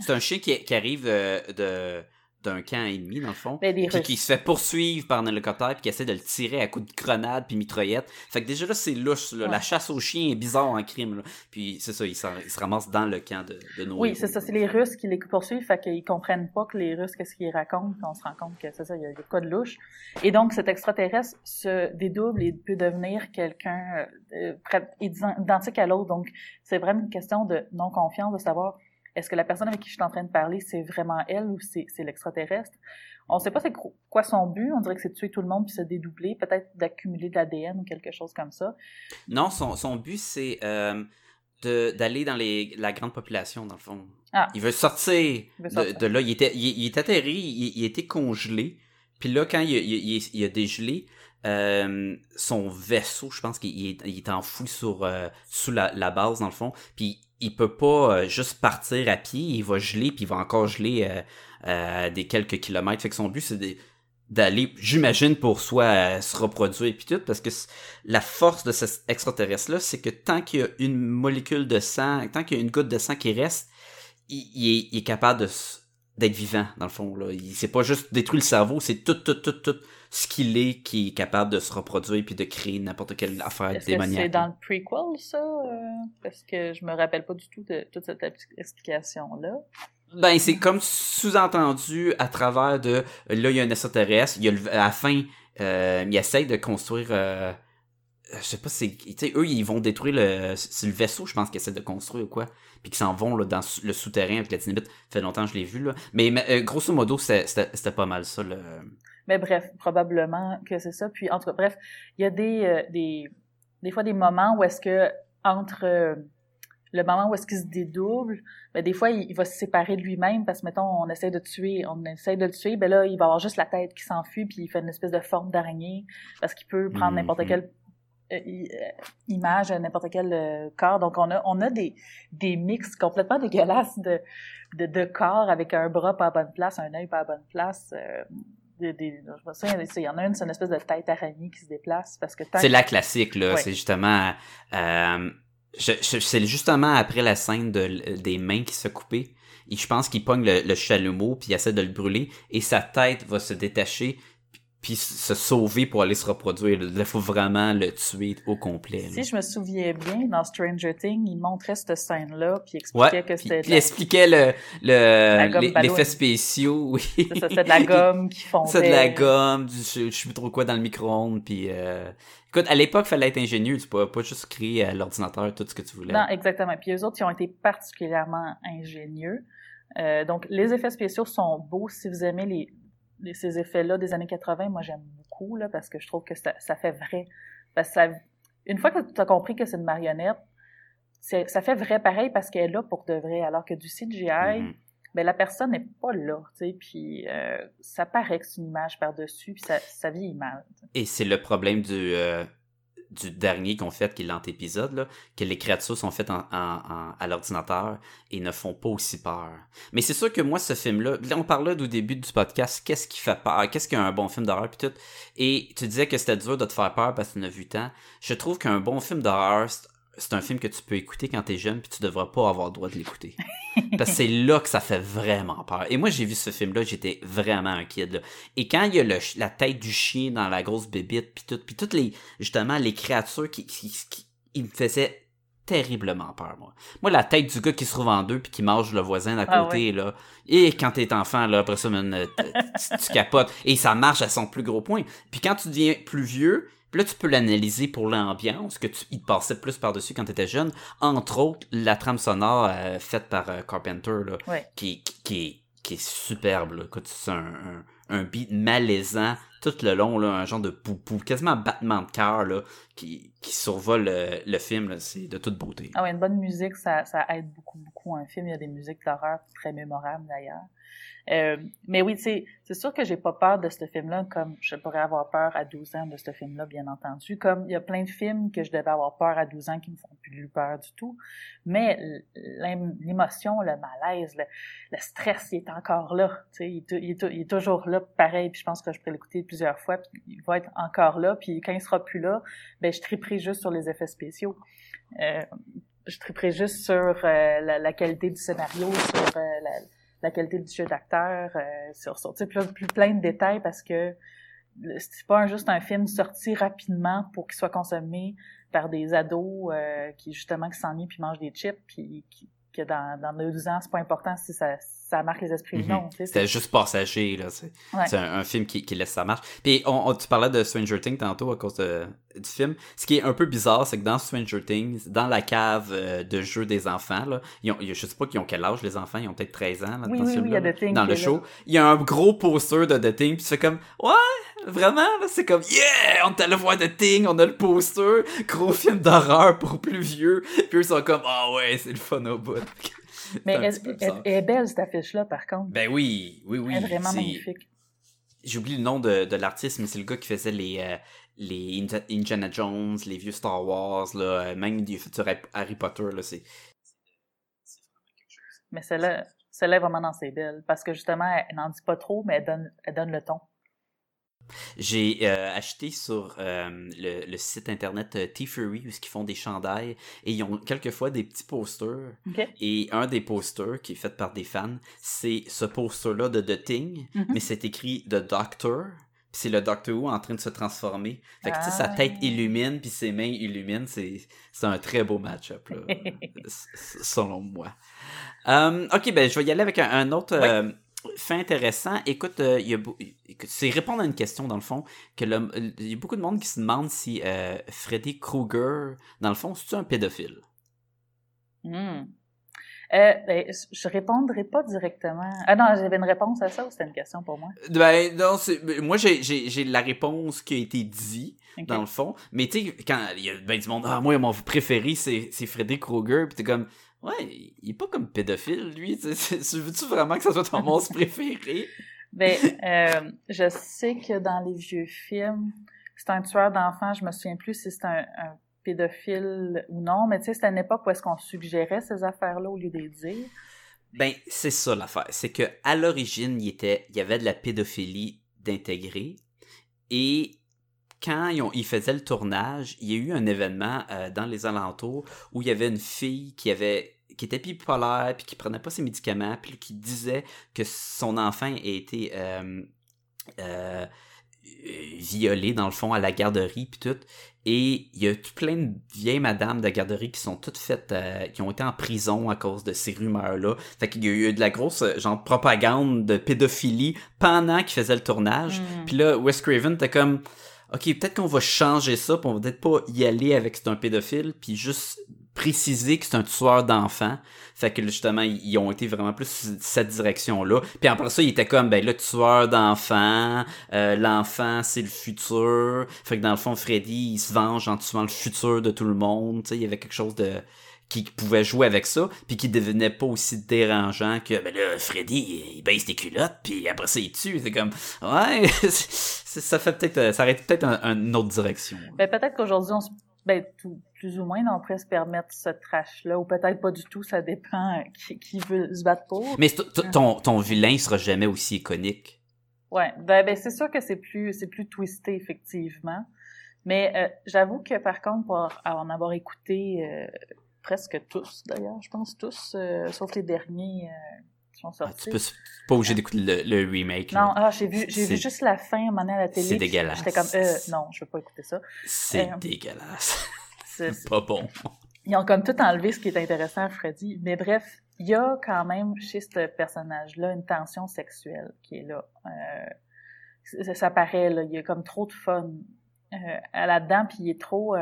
Speaker 1: C'est un chien qui, qui arrive euh, de d'un camp ennemi, dans le fond.
Speaker 3: Ben,
Speaker 1: Puis qui se fait poursuivre par un hélicoptère puis qui essaie de le tirer à coups de grenade puis mitraillette. Fait que déjà là, c'est louche. là. La chasse aux chiens est bizarre en crime. là. Puis c'est ça, il, s'en- il se ramasse dans le camp de, de nos
Speaker 3: Oui, c'est ça, c'est les Russes qui les poursuivent, fait qu'ils comprennent pas que les Russes, qu'est-ce qu'ils racontent, puis on se rend compte que c'est ça, il y a des cas de louche. Et donc, cet extraterrestre se dédouble et peut devenir quelqu'un euh, ident- identique à l'autre. Donc, c'est vraiment une question de non-confiance, de savoir est-ce que la personne avec qui je suis en train de parler, c'est vraiment elle ou c'est l'extraterrestre? On sait pas c'est qu- quoi son but, on dirait que c'est de tuer tout le monde puis se dédoubler, peut-être d'accumuler de l'ADN ou quelque chose comme ça.
Speaker 1: Non, son, son but, c'est euh, d'aller dans les, la grande population, dans le fond.
Speaker 3: Ah.
Speaker 1: Il veut sortir,
Speaker 3: Il veut
Speaker 1: de-
Speaker 3: sortir.
Speaker 1: De, là. Il était, il, il est atterri, il, il était congelé. Puis là, quand il, il, il- il a dégelé, euh, son vaisseau, je pense qu'il il est, enfoui sur, euh, sous la, base, dans le fond. Puis il peut pas euh, juste partir à pied, il va geler, puis il va encore geler des quelques kilomètres. Fait que son but, c'est d'aller, j'imagine, pour euh, se reproduire puis tout, parce que la force de cet extraterrestre-là, c'est que tant qu'il y a une molécule de sang, tant qu'il y a une goutte de sang qui reste, il, est, capable d'être vivant, dans le fond. Là. Il c'est pas juste détruire le cerveau, c'est tout, tout, tout, tout ce qu'il est qui est capable de se reproduire puis de créer n'importe quelle affaire
Speaker 3: Est-ce que
Speaker 1: démoniaque.
Speaker 3: c'est dans le prequel, ça? euh, parce que je me rappelle pas du tout de toute cette expli- explication-là.
Speaker 1: Ben, c'est comme sous-entendu à travers de là, il y a un extraterrestre, il y a le- à la fin, euh, il essaye de construire. euh, je sais pas, c'est. Tu sais, eux, ils vont détruire le. C'est le vaisseau, je pense, qu'ils essaient de construire ou quoi. Puis qu'ils s'en vont là, dans le souterrain avec la dynamite. Ça fait longtemps que je l'ai vu, là. Mais, mais, euh, grosso modo, c'était pas mal ça, le.
Speaker 3: Mais bref, probablement que c'est ça. Puis, en tout cas, bref, il y a des, euh, des, des fois des moments où est-ce que, entre euh, le moment où est-ce qu'il se dédouble, ben, des fois, il, il va se séparer de lui-même parce que, mettons, on essaie de tuer, on essaie de le tuer, ben là, il va avoir juste la tête qui s'enfuit puis il fait une espèce de forme d'araignée parce qu'il peut prendre
Speaker 1: Mhm.
Speaker 3: n'importe quelle euh, image, n'importe quel corps. Donc, on a, on a des, des mix complètement dégueulasses de, de, de corps avec un bras pas à bonne place, un œil pas à bonne place. euh, des, des, je me souviens, il y en a une, c'est une espèce de tête araignée qui se déplace parce que
Speaker 1: C'est la classique, là.
Speaker 3: Ouais.
Speaker 1: C'est justement. euh, c'est justement après la scène de, des mains qui se coupaient. Et je pense qu'il pogne le, le chalumeau puis il essaie de le brûler et sa tête va se détacher puis se sauver pour aller se reproduire. Il faut vraiment le tuer au complet. là.
Speaker 3: Si je me souviens bien, dans Stranger Things, il montrait cette scène-là, puis il expliquait
Speaker 1: Ouais,
Speaker 3: que c'était
Speaker 1: il expliquait le,
Speaker 3: La
Speaker 1: le, l'effet spéciaux, oui.
Speaker 3: la, c'est de la gomme qui fondait.
Speaker 1: C'est de la gomme, du, je, je sais plus trop quoi dans le micro-ondes, puis euh... écoute, à l'époque, fallait être ingénieux, tu pouvais pas juste créer à l'ordinateur tout ce que tu voulais.
Speaker 3: Non, exactement. Puis eux autres, ils ont été particulièrement ingénieux. Euh, donc, les effets spéciaux sont beaux. Si vous aimez les- ces effets-là des années 80, moi, j'aime beaucoup, là, parce que je trouve que ça, ça fait vrai. Parce que ça, une fois que tu as compris que c'est une marionnette, ça fait vrai pareil parce qu'elle est là pour de vrai. Alors que du CGI,
Speaker 1: Mhm.
Speaker 3: ben, la personne n'est pas là, tu sais, puis euh, ça paraît que c'est une image par-dessus, puis ça, ça vieillit mal.
Speaker 1: Et c'est le problème du, euh, du dernier qu'on fait, qui est l'antépisode, là, que les créatures sont faites en, à l'ordinateur et ne font pas aussi peur. Mais c'est sûr que moi, ce film-là, là, on parlait au début du podcast, qu'est-ce qui fait peur, qu'est-ce qu'un bon film d'horreur, puis tout. Et tu disais que c'était dur de te faire peur parce que tu en as vu tant. Je trouve qu'un bon film d'horreur, c'est- un film que tu peux écouter quand t'es jeune, puis tu devrais pas avoir le droit de l'écouter. Parce que c'est là que ça fait vraiment peur. Et moi, j'ai vu ce film-là, j'étais vraiment un kid. Là. Et quand il y a le, la tête du chien dans la grosse bébite, puis tout, puis toutes les, justement, les créatures qui, qui, qui- ils me faisaient terriblement peur, moi. Moi, la tête du gars qui se trouve en deux puis qui mange le voisin d'à
Speaker 3: Ah
Speaker 1: côté, là. Et quand t'es enfant, là, après ça, man, euh, tu capotes. Et ça marche à son plus gros point. Puis quand tu deviens plus vieux, puis là, tu peux l'analyser pour l'ambiance, que tu il te passait plus par-dessus quand t'étais jeune. Entre autres, la trame sonore euh, faite par euh, Carpenter, là,
Speaker 3: Ouais.
Speaker 1: qui, qui, qui est, qui est superbe. Là. Écoute, c'est un, un, un beat malaisant, tout le long, là, un genre de poupou, quasiment un battement de cœur, qui, qui survole le, le film, c'est de toute beauté.
Speaker 3: Ah ouais, une bonne musique, ça, ça aide beaucoup, beaucoup un film. Il y a des musiques d'horreur très mémorables d'ailleurs. Euh, mais oui, c'est sûr que j'ai pas peur de ce film-là comme je pourrais avoir peur à 12 ans de ce film-là, bien entendu. Comme il y a plein de films que je devais avoir peur à 12 ans qui me font plus peur du tout. Mais l'ém- l'émotion, le malaise, le, stress, il est encore là. Il, il, il est toujours là, pareil. Puis je pense que je pourrais l'écouter plusieurs fois. Puis il va être encore là. Puis quand il sera plus là, ben je triperai juste sur les effets spéciaux. Euh, je triperai juste sur euh, la, la qualité du scénario, sur la, la qualité du jeu d'acteur, euh, sur, sur plus, plus plein de détails parce que c'est pas juste un film sorti rapidement pour qu'il soit consommé par des ados euh, qui justement qui s'ennuient puis mangent des chips puis qui, que dans, dans deux ans c'est pas important si ça, ça marque les esprits ou non. tu sais,
Speaker 1: C'était
Speaker 3: c'est-
Speaker 1: juste passager, là, c'est
Speaker 3: Ouais.
Speaker 1: c'est un, un film qui, qui laisse sa marche. Puis on, on- tu parlais de Stranger Things tantôt à cause de- du film. Ce qui est un peu bizarre, c'est que dans Stranger Things, dans la cave euh, de jeu des enfants, là, ils ont, je sais pas qu'ils ont quel âge les enfants, ils ont peut-être 13 ans là,
Speaker 3: Oui,
Speaker 1: dans
Speaker 3: oui, oui, il y a
Speaker 1: film-là,
Speaker 3: The Thing
Speaker 1: dans le show. Il y a un gros poster de The Thing, puis fais comme Ouais, vraiment, là, c'est comme Yeah, on est allé voir The Thing, on a le poster, gros film d'horreur pour plus vieux. Puis eux sont comme Ah ouais, c'est le fun au bout.
Speaker 3: Mais elle, est belle cette affiche-là par contre.
Speaker 1: Ben oui, oui, oui.
Speaker 3: elle est vraiment
Speaker 1: c'est-
Speaker 3: magnifique.
Speaker 1: J'oublie le nom de, de l'artiste, mais c'est le gars qui faisait les, euh, les Indiana Jones, les vieux Star Wars, là, euh, même du futur Harry- Harry Potter, là, c'est...
Speaker 3: Mais celle-là, celle-là est vraiment dans ses belles parce que justement elle n'en dit pas trop mais elle donne, elle donne le ton.
Speaker 1: J'ai euh, acheté sur euh, le, le site internet euh, T-Fury, où ils font des chandails, et ils ont quelquefois des petits posters. Et un des posters, qui est fait par des fans, c'est ce poster-là de The Thing,
Speaker 3: Mhm.
Speaker 1: mais c'est écrit The Doctor. puis c'est le Doctor Who en train de se transformer. Fait que, tu sais, sa
Speaker 3: Ah.
Speaker 1: tête illumine, puis ses mains illuminent. C'est, c'est un très beau match-up, selon moi. Ok, ben, je vais y aller avec un, un autre fait intéressant. Écoute, euh, il c'est répondre à une question, dans le fond, que le- il y a beaucoup de monde qui se demande si euh, Freddy Krueger, dans le fond, c'est un pédophile?
Speaker 3: Euh, ben, je répondrai pas directement. Ah non, j'avais une réponse à ça ou c'était une question pour moi?
Speaker 1: Ben, non, c'est, moi, j'ai, la réponse qui a été dit,
Speaker 3: Ok.
Speaker 1: dans le fond. Mais tu sais, quand il y a ben du monde, ah, moi, mon préféré, c'est, Freddy Krueger, pis t'es comme, ouais, il est pas comme pédophile, lui. tu Veux-tu vraiment que ça soit ton monstre préféré?
Speaker 3: Ben, euh, je sais que dans les vieux films, c'est un tueur d'enfants. Je me souviens plus si c'est un, un pédophile ou non, mais tu sais, c'était une époque où est-ce qu'on suggérait ces affaires-là au lieu de les dire.
Speaker 1: Ben, c'est ça l'affaire. C'est que à l'origine, il, était, il y avait de la pédophilie d'intégrer. Et quand ils, ont, ils faisaient le tournage, il y a eu un événement euh, dans les alentours où il y avait une fille qui avait qui était bipolaire puis qui prenait pas ses médicaments puis qui disait que son enfant a été euh, euh, violé dans le fond à la garderie puis tout. Et il y a tout plein de vieilles madames de garderie qui sont toutes faites euh, qui ont été en prison à cause de ces rumeurs là fait qu'il y a eu de la grosse genre propagande de pédophilie pendant qu'ils faisaient le tournage.
Speaker 3: Mm.
Speaker 1: puis là Wes Craven était comme ok peut-être qu'on va changer ça puis on va peut-être pas y aller avec c'est un pédophile puis juste préciser que c'est un tueur d'enfants. Fait que justement ils ont été vraiment plus cette direction là puis après ça il était comme ben le tueur d'enfants euh, l'enfant c'est le futur. Fait que dans le fond Freddy il se venge en tuant le futur de tout le monde tu sais il y avait quelque chose de qui pouvait jouer avec ça puis qui devenait pas aussi dérangeant que ben là Freddy il baisse des culottes puis après ça il tue. C'est comme ouais ça fait peut-être ça aurait peut-être un- une autre direction
Speaker 3: Ben, peut-être qu'aujourd'hui, on se, ben, tout, plus ou moins, on pourrait se permettre ce trash-là, ou peut-être pas du tout, ça dépend euh, qui, qui veut se battre pour.
Speaker 1: mais ton ton vilain sera jamais aussi iconique.
Speaker 3: Ouais, ben, ben c'est sûr que c'est plus c'est plus twisté effectivement, mais euh, j'avoue que par contre pour en avoir écouté euh, presque tous d'ailleurs, je pense tous, euh, sauf les derniers euh, qui sont
Speaker 1: Ah,
Speaker 3: sortis.
Speaker 1: tu peux pas obligé d'écouter le, le remake
Speaker 3: non, ah j'ai vu j'ai vu juste la fin à à la télé.
Speaker 1: c'est dégueulasse.
Speaker 3: J'étais comme euh, non, je veux pas écouter ça.
Speaker 1: c'est
Speaker 3: Euh,
Speaker 1: dégueulasse
Speaker 3: C'est-
Speaker 1: pas bon
Speaker 3: Ils ont comme tout enlevé ce qui est intéressant à Freddy. Mais bref, il y a quand même chez ce personnage-là une tension sexuelle qui est là. Ça, ça paraît, là. Il y a comme trop de fun là-dedans, puis il est trop...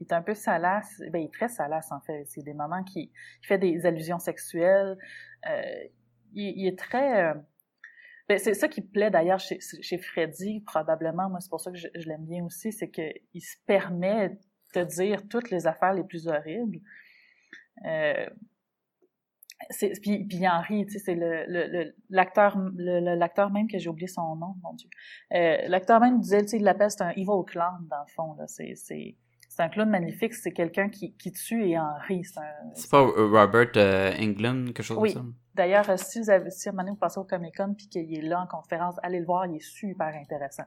Speaker 3: il est un peu salace. Ben, il est très salace, en fait. C'est des moments qui il fait des allusions sexuelles. Euh, il, il est très... euh, Ben, c'est ça qui plaît d'ailleurs chez, Freddy, probablement. Moi, c'est pour ça que je, l'aime bien aussi, c'est qu'il se permet de dire toutes les affaires les plus horribles. Euh, puis, puis il en rit, tu sais, c'est le, l'acteur, le, même que j'ai oublié son nom, mon Dieu. L'acteur même disait, tu sais, il l'appelle, c'est un evil clown, dans le fond. C'est, c'est, un clown magnifique, c'est quelqu'un qui, qui tue et en rit. C'est
Speaker 1: pas euh, Robert euh, Englund, quelque chose
Speaker 3: Oui.
Speaker 1: comme ça?
Speaker 3: D'ailleurs, euh, si vous avez, si à un moment donné vous passez au Comic Con puis qu'il est là en conférence, allez le voir, il est super intéressant.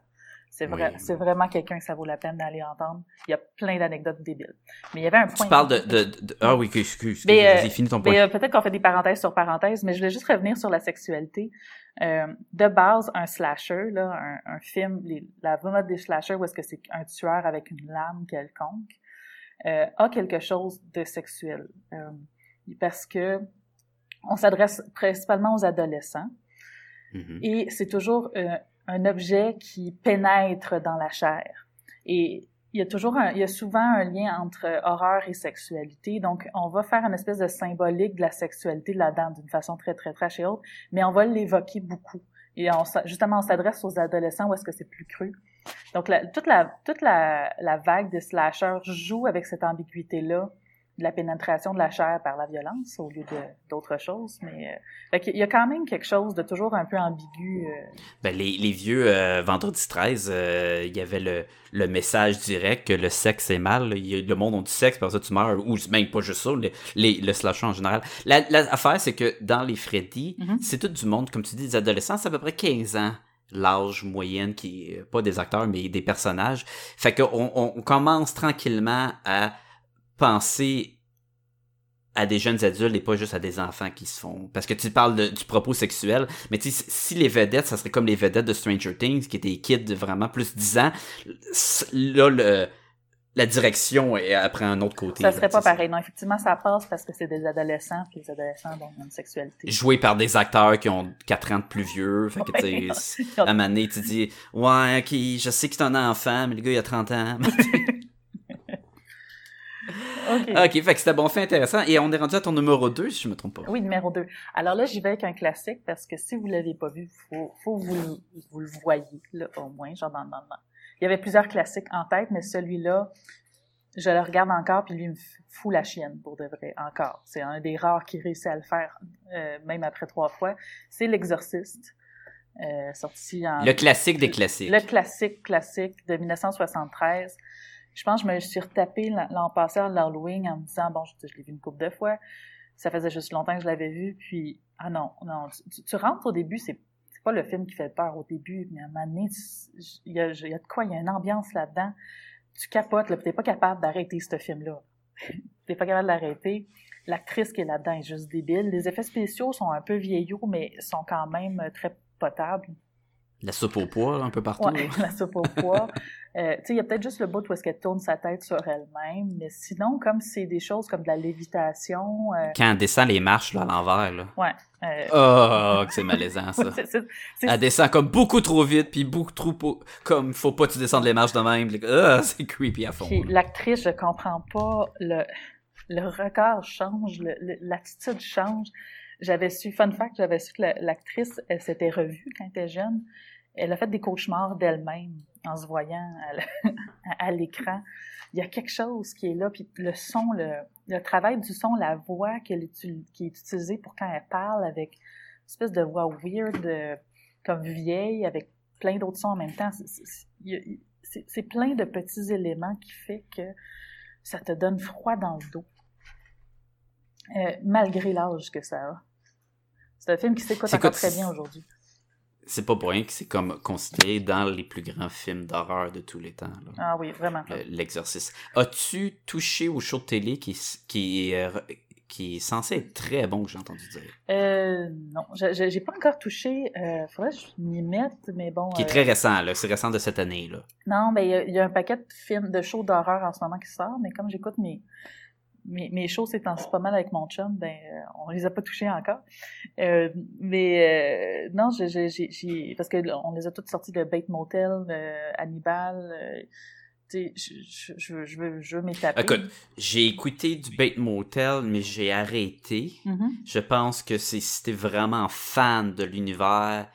Speaker 3: C'est vrai,
Speaker 1: Oui.
Speaker 3: c'est vraiment quelqu'un que ça vaut la peine d'aller entendre. Il y a plein d'anecdotes débiles. Mais il y avait un point.
Speaker 1: Tu parles de, de, de- Ah oui, excuse, excuse,
Speaker 3: Mais, euh,
Speaker 1: vas-y, finis ton point.
Speaker 3: Mais euh, peut-être qu'on fait des parenthèses sur parenthèses, mais je voulais juste revenir sur la sexualité. Euh, de base, un slasher, là, un, un film, les- la mode des slashers où est-ce que c'est un tueur avec une lame quelconque, euh, a quelque chose de sexuel. Euh, parce que on s'adresse principalement aux adolescents.
Speaker 1: Mhm.
Speaker 3: Et c'est toujours euh, un objet qui pénètre dans la chair. Et il y a toujours un, il y a souvent un lien entre horreur et sexualité. Donc, on va faire une espèce de symbolique de la sexualité là-dedans d'une façon très, très trash et autre, mais on va l'évoquer beaucoup. Et on, justement, on s'adresse aux adolescents où est-ce que c'est plus cru. Donc, toute la, toute la, vague des slashers joue avec cette ambiguïté-là de la pénétration de la chair par la violence au lieu de d'autres choses. Mais euh, fait qu'il y a quand même quelque chose de toujours un peu ambigu. euh,
Speaker 1: Ben, les, les vieux euh, Vendredi 13, euh, il y avait le, le message direct que le sexe est mal. là. Il a- le monde ont du sexe, par ça tu meurs. Ou même pas juste ça, les, les- le slasher en général. La, la affaire, c'est que dans les Freddy,
Speaker 3: Mhm.
Speaker 1: c'est tout du monde, comme tu dis, des adolescents, c'est à peu près 15 ans l'âge moyenne qui pas des acteurs mais des personnages fait qu'on on, on commence tranquillement à penser à des jeunes adultes et pas juste à des enfants qui se font. Parce que tu parles de- du propos sexuel, mais tu sais, si les vedettes, ça serait comme les vedettes de Stranger Things, qui étaient des kids de vraiment plus de 10 ans, là, le, la direction est après un autre côté.
Speaker 3: ça serait pas pareil. Non, effectivement, ça passe parce que c'est des adolescents, puis les adolescents ont une sexualité.
Speaker 1: Joué par des acteurs qui ont 4 ans de plus vieux. Fait que, tu sais, à un moment donné, tu dis, ouais, ok, je sais que c'est un enfant, mais le gars, il a 30 ans.
Speaker 3: OK.
Speaker 1: ok, fait que c'était bon, fait intéressant. Et on est rendu à ton numéro 2, si je me trompe pas.
Speaker 3: Oui, numéro 2. Alors là, j'y vais avec un classique parce que si vous l'avez pas vu, faut, faut vous, le- vous le voyez, là, au moins, genre dans, dans, dans. Il y avait plusieurs classiques en tête, mais celui-là, je le regarde encore, puis lui me fout la chienne, pour de vrai, encore. C'est un des rares qui réussit à le faire, euh, même après trois fois. C'est L'Exorciste, euh, sorti en...
Speaker 1: Le classique des classiques.
Speaker 3: Le classique, classique de 1973. Je pense que je me suis retapé l'an passé à l'Halloween en me disant, bon, je, je l'ai vu une couple de fois. Ça faisait juste longtemps que je l'avais vu, puis, ah non, non, tu, rentres au début, c'est pas le film qui fait peur au début, mais à un moment donné, il y a, il y a de quoi, il y a une ambiance là-dedans. Tu capotes, là, t'es pas capable d'arrêter ce film-là. t'es pas capable de l'arrêter. L'actrice qui est là-dedans est juste débile. Les effets spéciaux sont un peu vieillots, mais sont quand même euh, très potables.
Speaker 1: La soupe au poids, là, un peu partout.
Speaker 3: Ouais, la soupe au pois. Euh, tu sais, il y a peut-être juste le bout où est-ce qu'elle tourne sa tête sur elle-même, mais sinon, comme c'est des choses comme de la lévitation, euh,
Speaker 1: Quand elle descend les marches, là, à l'envers, là.
Speaker 3: ouais. euh,
Speaker 1: Oh, que c'est malaisant, ça.
Speaker 3: c'est- c'est-
Speaker 1: Elle descend comme beaucoup trop vite, puis beaucoup trop... Comme, faut pas que tu descendes les marches de même. Ah, c'est creepy à fond.
Speaker 3: L'actrice, je comprends pas, le, le regard change, l'attitude change. J'avais su, fun fact, j'avais su que la- l'actrice, elle s'était revue quand elle était jeune. Elle a fait des cauchemars d'elle-même en se voyant à, l'écran. Il y a quelque chose qui est là, puis le son, le, le travail du son, la voix qui est utilisée pour quand elle parle avec une espèce de voix weird, comme vieille, avec plein d'autres sons en même temps. C'est- plein de petits éléments qui fait que ça te donne froid dans le dos, Euh, malgré l'âge que ça a. C'est un film qui s'écoute encore très bien aujourd'hui.
Speaker 1: C'est pas pour rien que c'est comme considéré dans les plus grands films d'horreur de tous les temps. là.
Speaker 3: Ah oui, vraiment.
Speaker 1: Le- L'exorciste. As-tu touché au show de télé qui, qui, est, re- qui est censé être très bon, que j'ai entendu dire?
Speaker 3: Euh, non, j'ai pas encore touché. Euh, faudrait que je m'y mette, mais bon.
Speaker 1: Qui est
Speaker 3: euh,
Speaker 1: très récent, là. C'est récent de cette année, là.
Speaker 3: Non, mais il y a- il y, a un paquet de films, de shows d'horreur en ce moment qui sort, mais comme j'écoute mes, mes, mes shows temps-ci pas mal avec mon chum, ben, euh, on les a pas touchés encore. Euh, mais euh, non, j'ai, parce que on les a toutes sortis de Bait Motel, euh, Hannibal. je, je, je, veux- je veux, je veux m'étaper.
Speaker 1: Écoute, j'ai écouté du Bait Motel, mais j'ai arrêté.
Speaker 3: Mhm.
Speaker 1: Je pense que c'est si t'es vraiment fan de l'univers,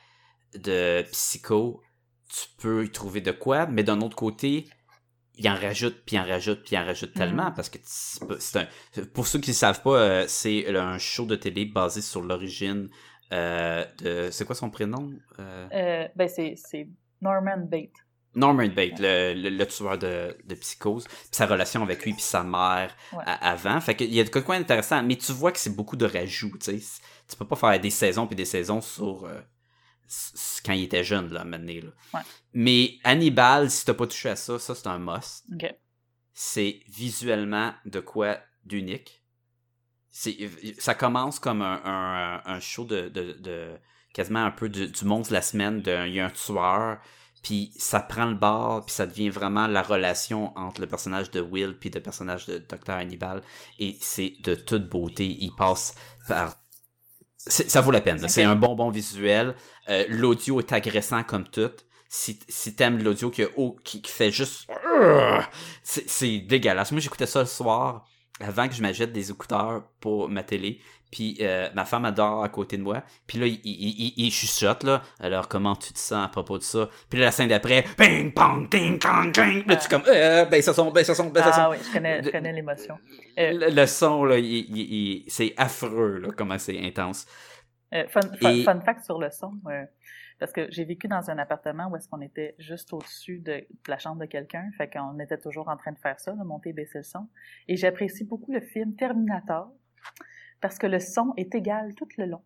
Speaker 1: de Psycho, tu peux y trouver de quoi, mais d'un autre côté, il en rajoute, puis il en rajoute, puis il en rajoute tellement,
Speaker 3: Mhm.
Speaker 1: parce que c'est un... Pour ceux qui ne savent pas, euh, c'est un show de télé basé sur l'origine euh, de... C'est quoi son prénom? Euh,
Speaker 3: ben, c'est Norman Bates.
Speaker 1: Norman Bates, le, le, le tueur de, de psychose, puis sa relation avec lui puis sa mère
Speaker 3: Ouais.
Speaker 1: à- avant. Fait qu'il y a de quoi d'intéressant, mais tu vois que c'est beaucoup de rajouts, tu sais. Tu peux pas faire des saisons puis des saisons sur euh, quand il était jeune, là, maintenant. Là.
Speaker 3: Ouais.
Speaker 1: Mais Hannibal, si t'as pas touché à ça, ça c'est un must. C'est visuellement de quoi d'unique. Ça commence comme un, un, un show de, de, de- quasiment un peu du, du monstre de la semaine. de- Il y a un tueur, puis ça prend le bord, puis ça devient vraiment la relation entre le personnage de Will puis le personnage de Dr. Hannibal. Et c'est de toute beauté. Il passe par... ça vaut la peine. C'est un bonbon visuel. Euh, L'audio est agressant comme tout. Si, si t'aimes l'audio qui, oh, qui, qui fait juste... C'est dégueulasse. Moi, j'écoutais ça le soir avant que je m'achète des écouteurs pour ma télé. Puis euh, ma femme adore à côté de moi. Puis là, il, il, il, il chuchote, là. Alors, comment tu te sens à propos de ça? Puis là, la scène d'après, ping, pong, ting, kong, ting. Là, tu es comme, euh, ben, ça son, ben, ça son, ben, ça son.
Speaker 3: Ah oui, je connais, je connais l'émotion. Euh,
Speaker 1: Le, le son, là, il, il- il- c'est affreux, là, comment c'est intense.
Speaker 3: Euh, fun, fun,
Speaker 1: Et-
Speaker 3: fun fact sur le son, euh, parce que j'ai vécu dans un appartement où est-ce qu'on était juste au-dessus de, de la chambre de quelqu'un, fait qu'on était toujours en train de faire ça, de monter et baisser le son. Et j'apprécie beaucoup le film Terminator parce que le son est égal tout le long.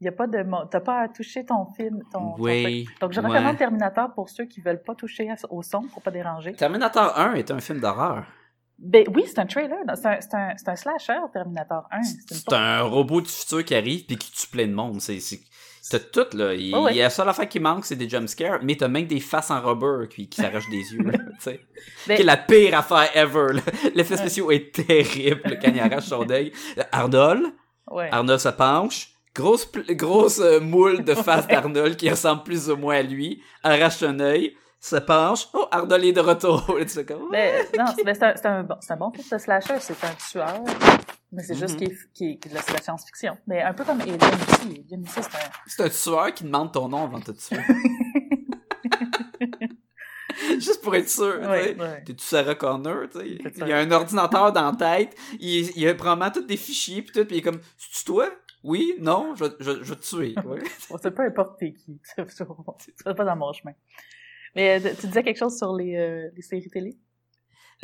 Speaker 3: Il y a pas de, t'as pas à toucher ton film, ton.
Speaker 1: Oui.
Speaker 3: Donc je
Speaker 1: ouais.
Speaker 3: recommande Terminator pour ceux qui veulent pas toucher au son pour pas déranger.
Speaker 1: Terminator 1 est un film d'horreur.
Speaker 3: Ben oui, c'est un trailer, c'est un, c'est un, c'est un slasher Terminator 1. C'est
Speaker 1: un robot du futur qui arrive puis qui tue plein de monde. C'est, tout, là. Il, y a la seule affaire qui manque, c'est des jumpscares, mais t'as même des faces en rubber qui, qui s'arrachent des yeux, là.
Speaker 3: Ben-
Speaker 1: Qui est la pire affaire ever. L'effet spécial est terrible quand il arrache son œil. Arnold,
Speaker 3: Ouais.
Speaker 1: Arnold se penche. Grosse, grosse euh, moule de face d'Arnold qui ressemble plus ou moins à lui. Arrache un œil, se penche. Oh, est de retour. Fais comme,
Speaker 3: Mais non, c'est ben, c'est un, c'est un, bon, c'est un bon film de slasher, c'est un tueur. Mais c'est juste
Speaker 1: Mhm.
Speaker 3: qu'il est de la science-fiction. Mais un peu comme Alien aussi. Alien aussi, c'est un...
Speaker 1: C'est un tueur qui demande ton nom avant de te tuer. Juste pour être sûr.
Speaker 3: Ouais, ouais.
Speaker 1: T'es-tu Sarah Connor, tu sais?
Speaker 3: C'est
Speaker 1: Il y a un ordinateur dans la tête, il, il a probablement tous des fichiers, pis tout, pis il est comme, c'est-tu toi? Oui? Non? Je, vais- je, je vais te tuer. ouais.
Speaker 3: Bon, c'est peu importe t'es qui. Tu pas dans mon chemin. Mais euh, tu disais quelque chose sur les, euh, les séries télé?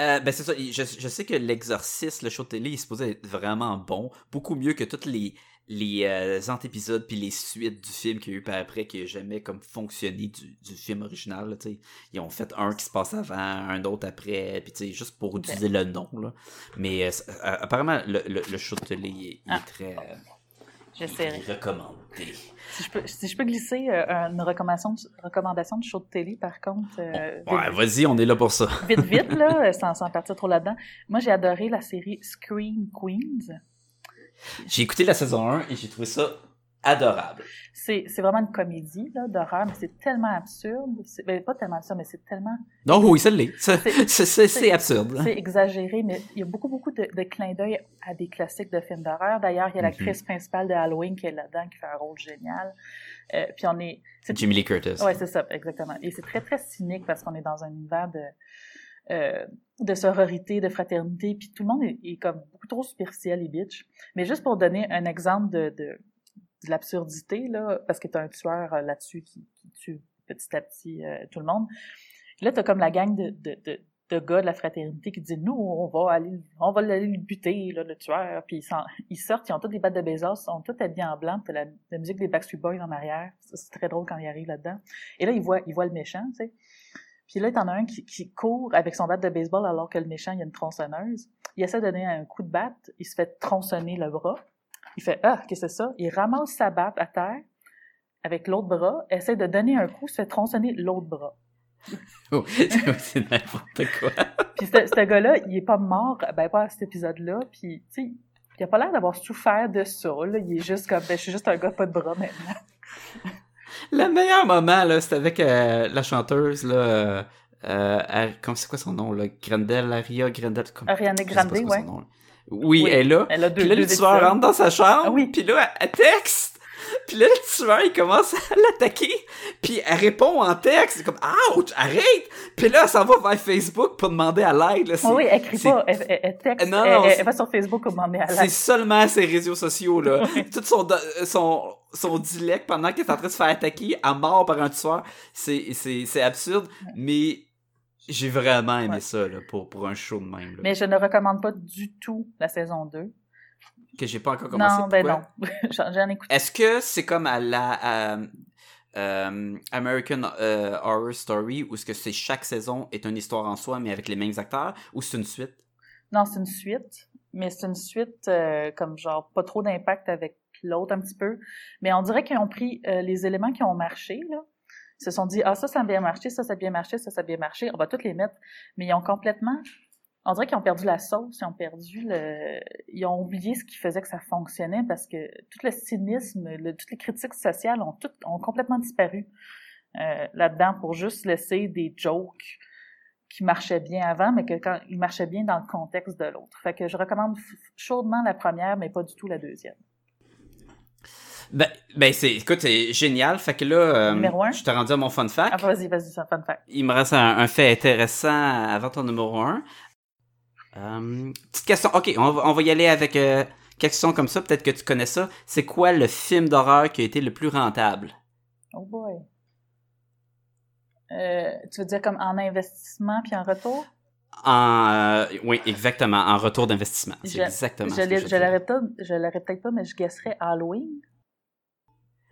Speaker 1: Euh, ben c'est ça, je, je sais que l'exorciste, le show de télé, il est supposé être vraiment bon, beaucoup mieux que tous les, les euh, antépisodes puis les suites du film qu'il y a eu par après qui n'a jamais comme fonctionné du, du film original. là. Ils ont fait un qui se passe avant, un autre après, puis juste pour utiliser le nom. Là. Mais euh, apparemment, le, le, le show de télé il est,
Speaker 3: Ah.
Speaker 1: très
Speaker 3: J'essaierai.
Speaker 1: recommandé.
Speaker 3: Si je peux, si je peux glisser euh, une recommandation de, recommandation de show de télé, par contre, euh,
Speaker 1: Ouais, vas-y, on est là pour ça.
Speaker 3: vite, vite, là, sans, sans partir trop là-dedans. Moi, j'ai adoré la série Scream Queens.
Speaker 1: J'ai écouté la saison 1 et j'ai trouvé ça adorable.
Speaker 3: C'est c'est vraiment une comédie là, d'horreur, mais c'est tellement absurde. C'est- Ben, pas tellement absurde, mais c'est tellement...
Speaker 1: Non, oui, ça l'est.
Speaker 3: C'est-
Speaker 1: absurde.
Speaker 3: C'est exagéré, mais il y a beaucoup, beaucoup de, de clins d'œil à des classiques de films d'horreur. D'ailleurs, il y a
Speaker 1: Mhm.
Speaker 3: l'actrice principale de Halloween qui est là-dedans, qui fait un rôle génial. Euh, puis on est... c'est-
Speaker 1: Jimmy Lee Curtis.
Speaker 3: Ouais, c'est ça, exactement. Et c'est très, très cynique parce qu'on est dans un univers de, euh, de sororité, de fraternité, puis tout le monde est, est comme beaucoup trop superficiel et bitch. Mais juste pour donner un exemple de, de, de l'absurdité, là, parce que t'as un tueur euh, là-dessus qui, tue petit à petit euh, tout le monde. Là, t'as comme la gang de, de, de, gars de la fraternité qui disent nous on va aller on va aller le buter le tueur. Puis ils, sortent ils ont toutes des battes de Bezos ils sont tous habillés en blanc t'as la, la musique des Backstreet Boys en arrière. C'est très drôle quand ils arrivent là-dedans. Et là ils voient ils voient le méchant tu sais. Puis là t'en as un qui, qui court avec son bat de baseball alors que le méchant il y a une tronçonneuse. Il essaie de donner un coup de batte il se fait tronçonner le bras il fait ah qu'est-ce que c'est ça? Il ramasse sa batte à terre avec l'autre bras essaie de donner un coup se fait tronçonner l'autre bras
Speaker 1: Oh, c'est n'importe quoi.
Speaker 3: Puis ce, ce gars-là, il est pas mort, ben pas à cet épisode-là, puis tu sais, il a pas l'air d'avoir souffert de ça, là. Il est juste comme, ben je suis juste un gars pas de bras maintenant.
Speaker 1: Le meilleur moment, là, c'était avec euh, la chanteuse, là. Euh, euh, comment c'est quoi son nom, là? Grandel, Aria Grandel. comme- sais
Speaker 3: Grande,
Speaker 1: c'est
Speaker 3: ouais.
Speaker 1: nom. Oui,
Speaker 3: Oui,
Speaker 1: elle est là.
Speaker 3: Elle a deux,
Speaker 1: Puis là, le tueur rentre dans sa chambre.
Speaker 3: Ah oui.
Speaker 1: Puis là, elle texte. Puis là, le tueur, il commence à l'attaquer. Puis elle répond en texte. C'est comme, ouch, arrête! Puis là, elle s'en va vers Facebook pour demander à l'aide. là. C'est-
Speaker 3: Oui, elle crie
Speaker 1: c'est-
Speaker 3: pas, elle, elle- texte,
Speaker 1: Non, non,
Speaker 3: elle-
Speaker 1: c'est-
Speaker 3: elle va sur Facebook pour demander à
Speaker 1: C'est
Speaker 3: l'aide.
Speaker 1: seulement ses réseaux sociaux, là. Tout son, son, son dilect pendant qu'elle est en train de se faire attaquer à mort par un tueur. C'est, c'est, c'est absurde, mais j'ai vraiment aimé
Speaker 3: Ouais.
Speaker 1: ça, là, pour, pour un show de même, là.
Speaker 3: Mais je ne recommande pas du tout la saison 2.
Speaker 1: Que j'ai pas encore commencé.
Speaker 3: non, ben
Speaker 1: pourquoi?
Speaker 3: non. J'en écouté.
Speaker 1: Est-ce que c'est comme à la à, euh, American euh, Horror Story où ce que c'est chaque saison est une histoire en soi mais avec les mêmes acteurs ou c'est une suite?
Speaker 3: Non, c'est une suite, mais c'est une suite euh, comme genre pas trop d'impact avec l'autre un petit peu. Mais on dirait qu'ils ont pris les éléments qui ont marché, là. Ils se sont dit, ah, ça, ça a bien marché, ça, ça a bien marché, ça, ça a bien marché, on va toutes les mettre. Mais ils ont complètement, on dirait qu'ils ont perdu la sauce, ils ont perdu le, ils ont oublié ce qui faisait que ça fonctionnait parce que tout le cynisme, toutes les critiques sociales ont toutes, ont complètement disparu euh, là-dedans pour juste laisser des jokes qui marchaient bien avant, mais que quand ils marchaient bien dans le contexte de l'autre. Fait que je recommande chaudement la première, mais pas du tout la deuxième.
Speaker 1: Ben, ben c'est écoute c'est génial fait que là euh,
Speaker 3: Numéro un?
Speaker 1: je t'ai rendu à mon fun fact.
Speaker 3: Ah, vas-y, vas-y, c'est un fun fact.
Speaker 1: Il me reste un, un fait intéressant avant ton numéro 1. petite question. OK, on va, on va y aller avec euh, comme ça. Peut-être que tu connais ça. C'est quoi le film d'horreur qui a été le plus rentable?
Speaker 3: Oh boy. Euh, tu veux dire comme en investissement puis en retour?
Speaker 1: En, euh, oui, exactement. En retour d'investissement. C'est exactement
Speaker 3: Je
Speaker 1: ce que
Speaker 3: l'ai-
Speaker 1: je
Speaker 3: je
Speaker 1: dirais.
Speaker 3: l'aurais peut-être je l'aurais peut-être pas, mais je guesserais Halloween.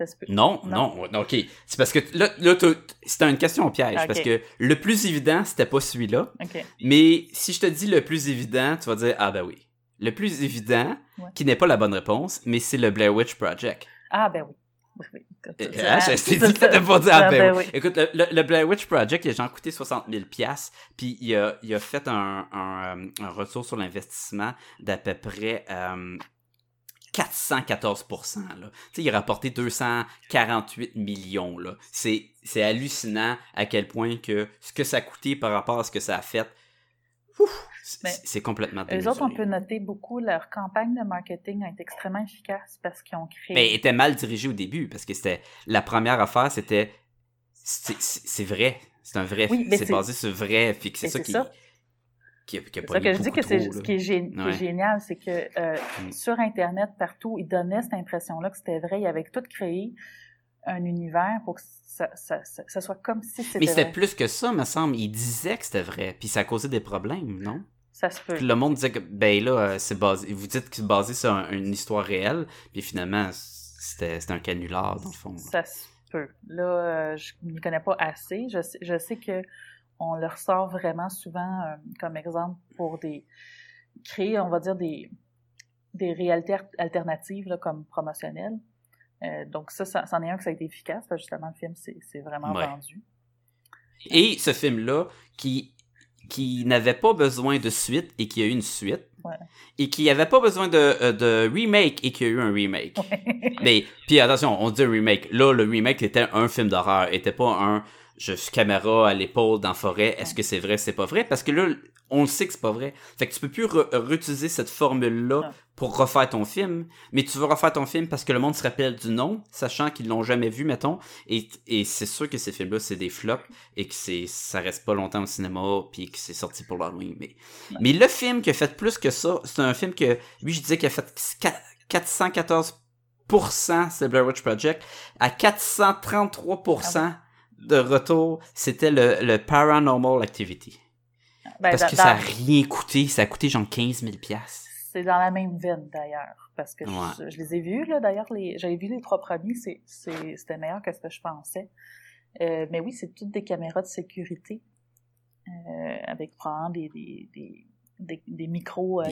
Speaker 3: Ça se peut.
Speaker 1: Non, non, ouais, ok. C'est parce que là, là c'était une question au piège.
Speaker 3: Ok.
Speaker 1: Parce que le plus évident, c'était pas celui-là. Mais si je te dis le plus évident, tu vas dire Ah ben oui. Le plus évident,
Speaker 3: Ouais.
Speaker 1: qui n'est pas la bonne réponse, mais c'est le Blair Witch Project.
Speaker 3: Ah, ben oui. Oui, oui.
Speaker 1: Euh, ah, je t'ai dit pas ah,
Speaker 3: Ah,
Speaker 1: ben
Speaker 3: ben
Speaker 1: oui. Écoute, le, le- le Blair Witch Project, il a genre coûté 60 000 puis il a, il a fait un, un, euh, un retour sur l'investissement d'à peu près euh, 414 là. Tu sais, il a rapporté 248 millions, là. C'est, c'est hallucinant à quel point que ce que ça a coûté par rapport à ce que ça a fait, ouf, c'est, complètement
Speaker 3: Les autres, on
Speaker 1: démesuré.
Speaker 3: peut noter beaucoup, leur campagne de marketing a été extrêmement efficace parce qu'ils ont créé...
Speaker 1: Mais elle était mal dirigée au début parce que c'était la première affaire, c'était c'est, vrai, c'est un vrai,
Speaker 3: Oui,
Speaker 1: c'est
Speaker 3: c'est-
Speaker 1: basé sur vrai, que c'est ça qui
Speaker 3: ça.
Speaker 1: Qui a, qui a
Speaker 3: C'est
Speaker 1: pas
Speaker 3: ça que je dis que c'est ce qui est, gé- qui est
Speaker 1: Ouais.
Speaker 3: génial, c'est que euh,
Speaker 1: Mm.
Speaker 3: sur Internet, partout, ils donnaient cette impression-là que c'était vrai. Ils avaient tout créé un univers pour que ça, ça, ça, ça soit comme si c'était
Speaker 1: Mais c'était
Speaker 3: vrai.
Speaker 1: plus que ça, me semble. Il disait que c'était vrai, puis ça a causé des problèmes, non?
Speaker 3: Ça se peut.
Speaker 1: Puis le monde disait que, ben là, euh, c'est basé, vous dites que c'est basé sur un- une histoire réelle, puis finalement, c'était c'était un canular, dans le fond. là.
Speaker 3: Ça se peut. Là, euh, je n'y connais pas assez. Je sais, je sais que on le ressort vraiment souvent euh, comme exemple pour des créer, on va dire des des réalités alternatives là, comme promotionnelles. Euh, donc ça, ça, c'en est un que ça a été efficace. Là, justement, le film c'est vraiment
Speaker 1: Ouais.
Speaker 3: vendu.
Speaker 1: Et ce film-là, qui, qui n'avait pas besoin de suite et qui a eu une suite,
Speaker 3: Ouais.
Speaker 1: et qui n'avait pas besoin de, euh, de remake et qui a eu un remake. Mais, puis attention, on dit remake. Là, le remake était un film d'horreur, était pas un je suis caméra à l'épaule dans la forêt, est-ce que c'est vrai, c'est pas vrai? Parce que là, on le sait que c'est pas vrai. Fait que tu peux plus re- réutiliser cette formule-là
Speaker 3: Non.
Speaker 1: pour refaire ton film, mais tu veux refaire ton film parce que le monde se rappelle du nom, sachant qu'ils l'ont jamais vu, mettons, et, et c'est sûr que ces films-là, c'est des flops, et que c'est ça reste pas longtemps au cinéma, puis que c'est sorti pour l'Halloween. Mais, mais le film qui a fait plus que ça, c'est un film que, lui, je disais qu'il a fait qua- 414% c'est Blair Witch Project, à 433% de retour, c'était le, le Paranormal Activity.
Speaker 3: Ben,
Speaker 1: Parce que ça a
Speaker 3: dans-
Speaker 1: rien coûté, ça a coûté genre 15 000 piastres.
Speaker 3: C'est dans la même veine d'ailleurs, parce que
Speaker 1: Ouais.
Speaker 3: je, je les ai vus là. D'ailleurs, les, j'avais vu les trois premiers, c'est, c'est, c'était meilleur que ce que je pensais. Euh, mais oui, c'est toutes des caméras de sécurité euh, avec probablement des des des, des, des micro euh,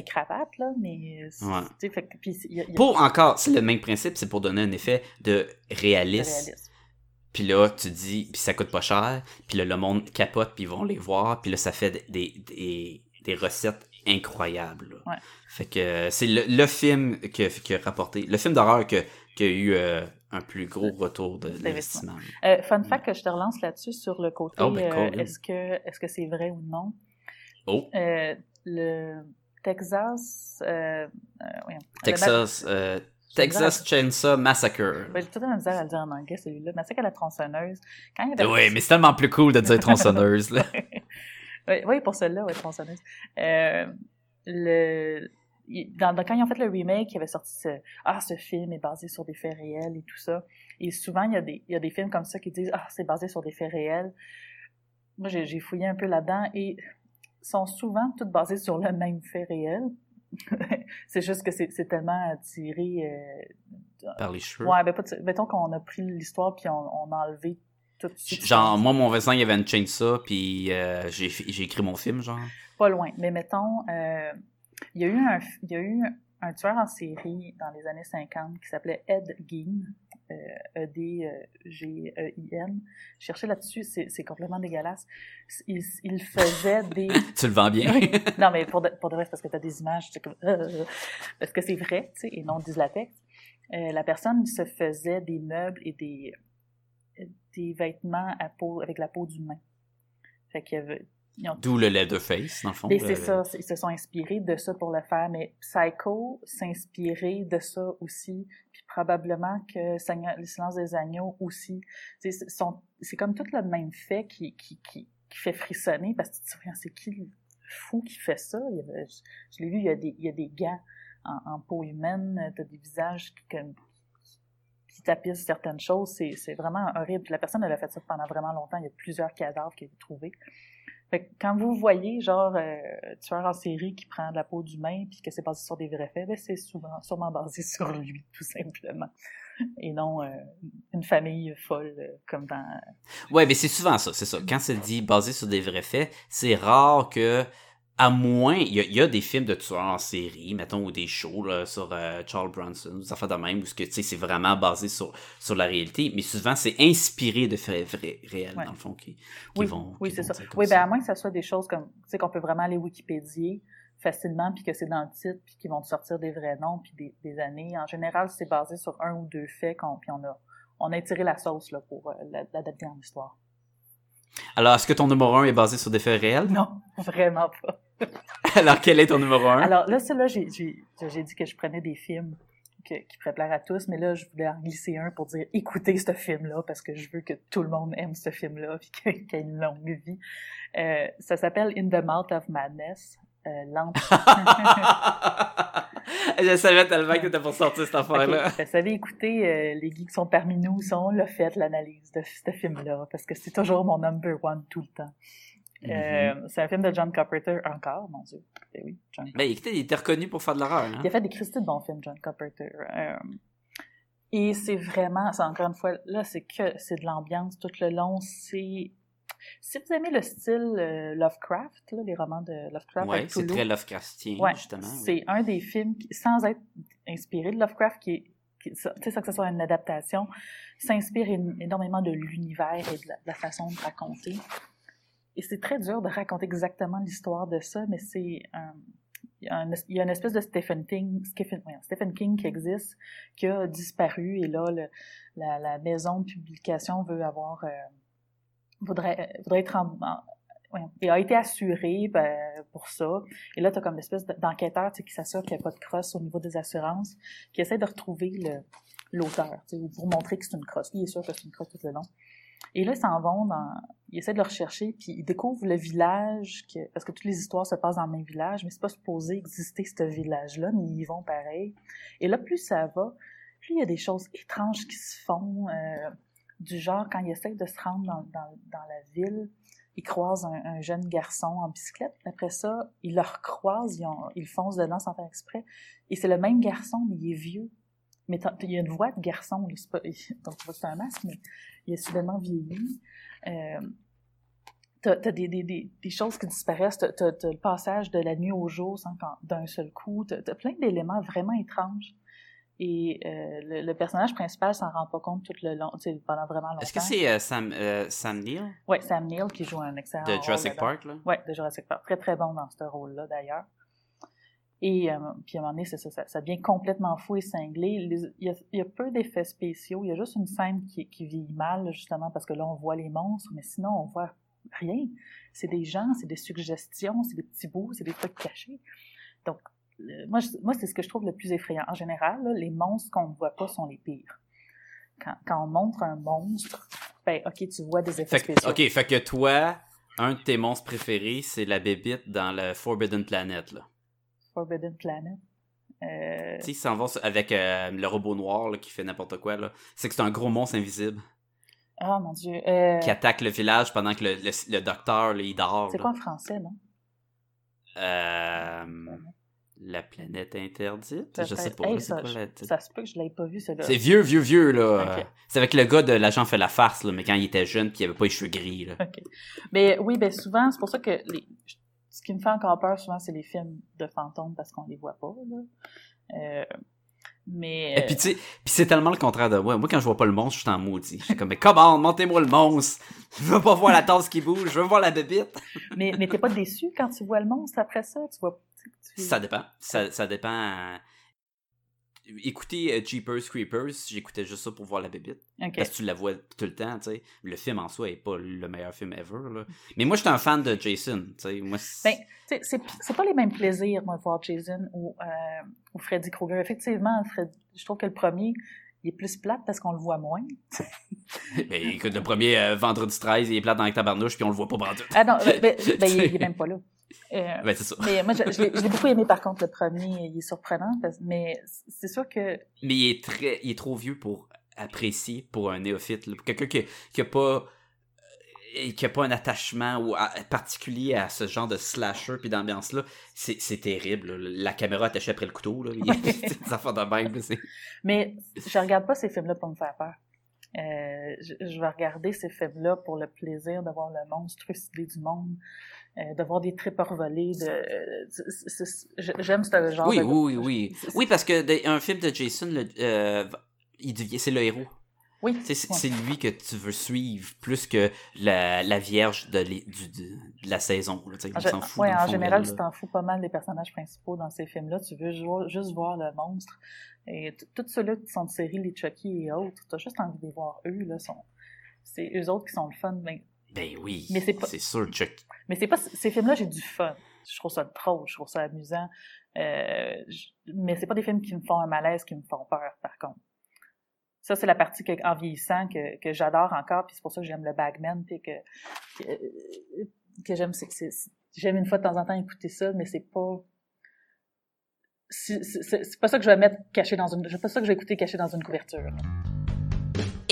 Speaker 3: là, mais
Speaker 1: Ouais.
Speaker 3: fait y a, y a
Speaker 1: Pour encore, c'est le même principe, c'est pour donner un effet de réalisme. Puis là, tu dis, puis ça coûte pas cher, puis là, le monde capote, puis ils vont les voir, puis là, ça fait des, des, des recettes incroyables.
Speaker 3: Ouais.
Speaker 1: Fait que c'est le, le film qui a, rapporté, le film d'horreur que- qui a eu euh, un plus gros retour de
Speaker 3: D'investissement.
Speaker 1: l'investissement.
Speaker 3: Euh, fun fact que je te relance là-dessus sur le côté
Speaker 1: Oh, ben,
Speaker 3: euh,
Speaker 1: cool.
Speaker 3: est-ce que est-ce que c'est vrai ou non?
Speaker 1: Oh,
Speaker 3: le Texas. Le
Speaker 1: Texas, Chainsaw Massacre.
Speaker 3: Ben, j'ai tout la misère à le dire en anglais, celui-là. Massacre à la tronçonneuse. Quand il y avait-
Speaker 1: Oui, mais c'est tellement plus cool de dire tronçonneuse, là.
Speaker 3: oui, oui, pour celle-là, oui, tronçonneuse. Euh, le, il- dans, dans- quand ils ont fait le remake, il avait sorti ce, ah, ce film est basé sur des faits réels et tout ça. Et souvent, il y a des, il y a des films comme ça qui disent, ah, c'est basé sur des faits réels. Moi, j'ai j'ai fouillé un peu là-dedans et sont souvent toutes basées sur le même fait réel. c'est juste que c'est tellement tiré, euh,
Speaker 1: Par les cheveux.
Speaker 3: Ouais, ben, pas mettons qu'on a pris l'histoire puis on, on a enlevé tout
Speaker 1: Genre, moi, mon voisin, il y avait une chainsaw, puis euh, j'ai j'ai écrit mon film, genre.
Speaker 3: Pas loin. Mais mettons, euh, il y a eu un, il y a eu un tueur en série dans les années 50 qui s'appelait Ed Gein. Euh, E-D-G-E-I-N. Je cherchais là-dessus, c'est complètement dégueulasse. Il, il faisait des...
Speaker 1: Tu le vends bien.
Speaker 3: Oui. Non, mais pour de, pour de vrai, c'est parce que tu as des images, comme... euh, parce que c'est vrai, tu sais, et non du latex. Euh, la personne se faisait des meubles et des, des vêtements à peau, avec la peau d'humain. Fait qu'il y avait... ont
Speaker 1: D'où le Leatherface, dans le fond. le-
Speaker 3: c'est ça, ils se sont inspirés de ça pour le faire, mais Psycho s'inspirait de ça aussi, puis probablement que Le silence des agneaux aussi. C'est comme tout le même fait qui, qui, qui, qui fait frissonner, parce que tu te souviens, c'est qui le fou qui fait ça? Il y avait- je je l'ai vu, il y a des, il y a des gants en, en peau humaine, t'as des visages qui, comme, qui tapissent certaines choses, c'est c'est vraiment horrible. Puis la personne, elle a fait ça pendant vraiment longtemps, il y a plusieurs cadavres qui ont été trouvés. Fait que quand vous voyez, genre, euh, tueur en série qui prend de la peau d'humain puis que c'est basé sur des vrais faits, ben c'est souvent, sûrement basé sur lui, tout simplement. Et non euh, une famille folle euh, comme dans...
Speaker 1: Ouais, mais c'est souvent ça, c'est ça. Quand c'est dit basé sur des vrais faits, c'est rare que, à moins, il y, a- il y a des films de tueurs en série, mettons, ou des shows là, sur euh, Charles Bronson, ou des affaires de même, où ce que, tu sais, c'est vraiment basé sur, sur la réalité, mais souvent c'est inspiré de faits vrais, réels,
Speaker 3: Ouais.
Speaker 1: dans le fond, qui, qui
Speaker 3: Oui,
Speaker 1: vont.
Speaker 3: oui c'est ça. Oui, ben à moins que ça soit des choses comme, tu sais, qu'on peut vraiment aller Wikipédier facilement, puis que c'est dans le titre, puis qu'ils vont te sortir des vrais noms, puis des, des années. En général, c'est basé sur un ou deux faits, qu'on, puis on a, on a tiré la sauce là, pour euh, la- l'adapter en histoire.
Speaker 1: Alors, est-ce que ton numéro 1 est basé sur des faits réels?
Speaker 3: Non, vraiment pas.
Speaker 1: Alors, quel est ton numéro 1?
Speaker 3: Alors là, c'est là, j'ai, dit que je prenais des films que- qui pourraient plaire à tous, mais là, je voulais en glisser un pour dire écoutez ce film-là parce que je veux que tout le monde aime ce film-là puis qu'il qu'il ait une longue vie. Euh, ça s'appelle In the Mouth of Madness. Euh,
Speaker 1: Je savais tellement que t'étais pour sortir cette affaire-là.
Speaker 3: Ok, Vous savez, écoutez, euh, les geeks qui sont parmi nous, ça, on l'a fait, l'analyse de ce film-là, parce que c'est toujours mon number one tout le temps. Euh, c'est un film de John Carpenter encore, mon Dieu. Eh oui, John
Speaker 1: Ben, écoutez, il était reconnu pour faire de l'horreur, hein?
Speaker 3: Il a fait des Christy de bons films, John Carpenter. Euh, et c'est vraiment, c'est encore une fois, là, c'est que c'est de l'ambiance tout le long. C'est si vous aimez le style euh, Lovecraft, là, les romans de Lovecraft,
Speaker 1: Ouais, c'est très Lovecraftien,
Speaker 3: ouais,
Speaker 1: justement. oui.
Speaker 3: c'est un des films qui, sans être inspiré de Lovecraft, qui est, ça- tu sais, sans que ce soit une adaptation, s'inspire énormément de l'univers et de la, de la façon de raconter. Et c'est très dur de raconter exactement l'histoire de ça, mais c'est il y, a il une espèce de Stephen King, Stephen, King qui existe, qui a disparu, et là, la, maison de publication veut avoir, euh, voudrait, voudrait être en, en- et a été assuré ben, pour ça. Et là, tu as comme une espèce de- d'enquêteur qui s'assure qu'il n'y a pas de crosse au niveau des assurances, qui essaie de retrouver l'auteur, pour montrer que c'est une crosse. Il est sûr que c'est une crosse tout le long. Et là, ils s'en vont dans... Ils essaient de le rechercher, puis ils découvrent le village, parce que toutes les histoires se passent dans le même village, mais c'est pas supposé exister ce village-là, mais ils y vont pareil. Et là, plus ça va, plus il y a des choses étranges qui se font, euh, du genre, quand ils essayent de se rendre dans, la ville, ils croisent un, un jeune garçon en bicyclette. Après ça, ils le recroisent, ils, ils foncent dedans sans faire exprès. Et c'est le même garçon, mais il est vieux. Mais il y a une voix de garçon, là, pas, donc tu vois que c'est un masque, mais il est soudainement vieilli. Euh, t'as, t'as des, des, des, des choses qui disparaissent, t'as, t'as le passage de la nuit au jour d'un seul coup, t'as, t'as plein d'éléments vraiment étranges. Et euh, le, le personnage principal s'en rend pas compte tout le long, pendant vraiment longtemps.
Speaker 1: Est-ce que c'est euh, Sam, euh, Sam Neill?
Speaker 3: Ouais, Sam Neill qui joue un excellent
Speaker 1: de Jurassic. Park, là?
Speaker 3: Ouais, de Jurassic Park. Très, très bon dans ce rôle-là, d'ailleurs. Et euh, puis à un moment donné, ça, ça, ça devient complètement fou et cinglé. Les- Il y, a, il y a peu d'effets spéciaux. Il y a juste une scène qui, qui vieillit mal, justement, parce que là, on voit les monstres, mais sinon, on voit rien. C'est des gens, c'est des suggestions, c'est des petits bouts, c'est des trucs cachés. Donc, moi, je- moi c'est ce que je trouve le plus effrayant. En général, là, les monstres qu'on ne voit pas sont les pires. Quand, quand on montre un monstre, ben, ok, tu vois des effets
Speaker 1: Fait
Speaker 3: spéciaux.
Speaker 1: ok, fait que toi, un de tes monstres préférés, c'est la bébite dans le Forbidden Planet, là.
Speaker 3: Forbidden Planet. Euh,
Speaker 1: Tu sais, ils s'en vont avec euh, le robot noir là, qui fait n'importe quoi. C'est que c'est un gros monstre invisible
Speaker 3: Ah, mon Dieu. Euh,
Speaker 1: qui attaque le village pendant que le, le- le docteur, là, il dort.
Speaker 3: c'est quoi en français, non?
Speaker 1: Euh, la planète interdite? Je sais pas.
Speaker 3: Hey, ça,
Speaker 1: quoi
Speaker 3: ça se peut que je l'avais pas vu, celui-là.
Speaker 1: C'est vieux, vieux, vieux, là.
Speaker 3: Ok.
Speaker 1: C'est avec le gars de l'agent fait la farce, là, mais quand il était jeune puis il avait pas les cheveux gris, là.
Speaker 3: OK. Mais oui, ben souvent, c'est pour ça que les... ce qui me fait encore peur, souvent, c'est les films de fantômes parce qu'on les voit pas, là. Euh, mais...
Speaker 1: Et puis, tu sais, puis c'est tellement le contraire de moi. Moi, quand je vois pas le monstre, je suis en maudit. Je suis comme, mais comment, montez-moi le monstre. Je veux pas voir la tasse qui bouge, je veux voir la bébite.
Speaker 3: mais mais t'es pas déçu quand tu vois le monstre après ça? Tu vois... tu-
Speaker 1: Ça dépend. Ça, ça dépend. Écoutez euh, Jeepers Creepers, j'écoutais juste ça pour voir la bébite.
Speaker 3: OK.
Speaker 1: Parce que tu la vois tout le temps, tu sais. Le film en soi est pas le meilleur film ever, là. Mais moi, j'étais un fan de Jason, tu sais. Moi,
Speaker 3: Ben, c'est pas les mêmes plaisirs, moi, de voir Jason ou, euh, ou Freddy Krueger. Effectivement, Fred- je trouve que le premier, il est plus plate parce qu'on le voit moins.
Speaker 1: Ben, écoute, le premier euh, vendredi 13, il est plate dans la tabarnouche, puis on le voit pas brandir.
Speaker 3: Ah non, ben, ben, ben, il, il est même pas là. Euh,
Speaker 1: Ben, c'est ça.
Speaker 3: mais moi, je, je l'ai beaucoup aimé, par contre, le premier, il est surprenant, mais c'est sûr que
Speaker 1: Mais il est très, il est trop vieux pour apprécier pour un néophyte, là. Pour quelqu'un qui, qui a pas, euh, qui a pas un attachement ou à- particulier à ce genre de slasher puis d'ambiance là, c'est, c'est terrible. là. La caméra attachée après le couteau, là. Il y a des affaires de même, là, c'est-
Speaker 3: Mais je regarde pas ces films-là pour me faire peur. Euh, je, je vais regarder ces films-là pour le plaisir de voir le monstruosité du monde, euh, de voir des tripes volées. De, euh, j'aime ce genre
Speaker 1: Oui,
Speaker 3: de...
Speaker 1: oui, oui, oui. Oui, parce que de- un film de Jason, le- euh, il devient, c'est le héros.
Speaker 3: Oui,
Speaker 1: Tu C'est,
Speaker 3: ouais.
Speaker 1: lui que tu veux suivre plus que la, la vierge de, l'é- du- de, de la saison. là, tu.
Speaker 3: En,
Speaker 1: On fout.
Speaker 3: ouais, en
Speaker 1: fond,
Speaker 3: général, tu t'en fous pas mal des personnages principaux dans ces films-là. Tu veux juste voir le monstre. Et tous ceux-là qui sont de série, les Chucky et autres, t'as juste envie de les voir eux. Là, sont... C'est eux autres qui sont le fun. Mais,
Speaker 1: Ben oui,
Speaker 3: Mais c'est pas-
Speaker 1: c'est sûr, Chuck.
Speaker 3: mais c'est pas ces films-là, j'ai du fun. Je trouve ça drôle, je trouve ça amusant. Euh, je- Mais c'est pas des films qui me font un malaise, qui me font peur, par contre. Ça, c'est la partie que, en vieillissant que, que j'adore encore, puis c'est pour ça que j'aime le Bagman, puis que, que, que j'aime, c'est, j'aime une fois de temps en temps écouter ça, mais c'est pas, c'est pas ça que je vais mettre caché dans une, c'est pas ça que je vais écouter caché dans une couverture.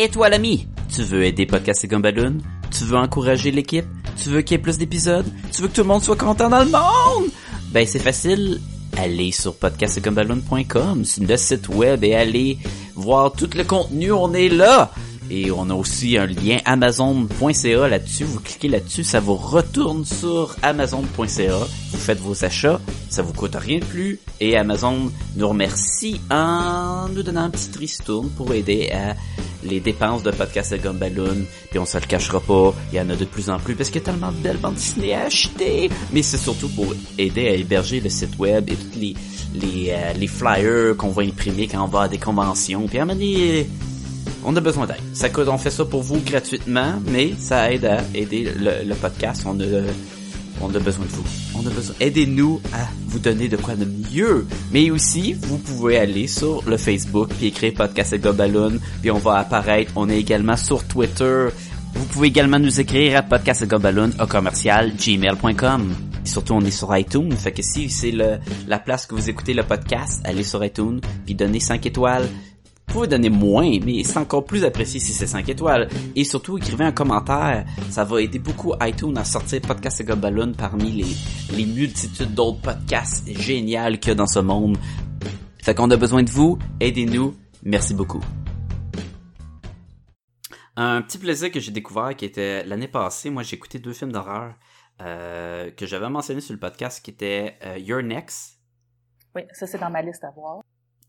Speaker 1: Et toi, l'ami, tu veux aider Podcast et Gumballoon? Tu veux encourager l'équipe? Tu veux qu'il y ait plus d'épisodes? Tu veux que tout le monde soit content dans le monde? Ben, c'est facile. Allez sur podcastgumballoon.com, c'est le site web et allez voir tout le contenu, on est là! Et on a aussi un lien amazon.ca là-dessus. Vous cliquez là-dessus, ça vous retourne sur amazon.ca. Vous faites vos achats, ça vous coûte rien de plus. Et Amazon nous remercie en nous donnant un petit ristourne pour aider à les dépenses de podcast de Gumballoon. Puis on se le cachera pas, il y en a de plus en plus parce qu'il y a tellement de belles bandes dessinées à acheter. Mais c'est surtout pour aider à héberger le site web et tous les, euh, flyers qu'on va imprimer quand on va à des conventions. Puis à un on a besoin d'aide. Ça coûte, on fait ça pour vous gratuitement, mais ça aide à aider le, le podcast. On a, on a besoin de vous. On a besoin. Aidez-nous à vous donner de quoi de mieux. Mais aussi, vous pouvez aller sur le Facebook puis écrire podcast et Gobaloon, puis on va apparaître. On est également sur Twitter. Vous pouvez également nous écrire à podcastgobaloon au commercial gmail.com. Surtout, on est sur iTunes. Fait que si c'est la place que vous écoutez le podcast, allez sur iTunes puis donnez 5 étoiles. Vous pouvez donner moins, mais c'est encore plus apprécié si c'est 5 étoiles. Et surtout, écrivez un commentaire. Ça va aider beaucoup iTunes à sortir Podcast et Gobaloon parmi les, les multitudes d'autres podcasts géniaux qu'il y a dans ce monde. Fait qu'on a besoin de vous. Aidez-nous. Merci beaucoup. Un petit plaisir que j'ai découvert qui était l'année passée. Moi, j'ai écouté deux films d'horreur euh, que j'avais mentionné sur le podcast qui étaient euh, Your Next
Speaker 3: Oui, ça, c'est dans ma liste à voir.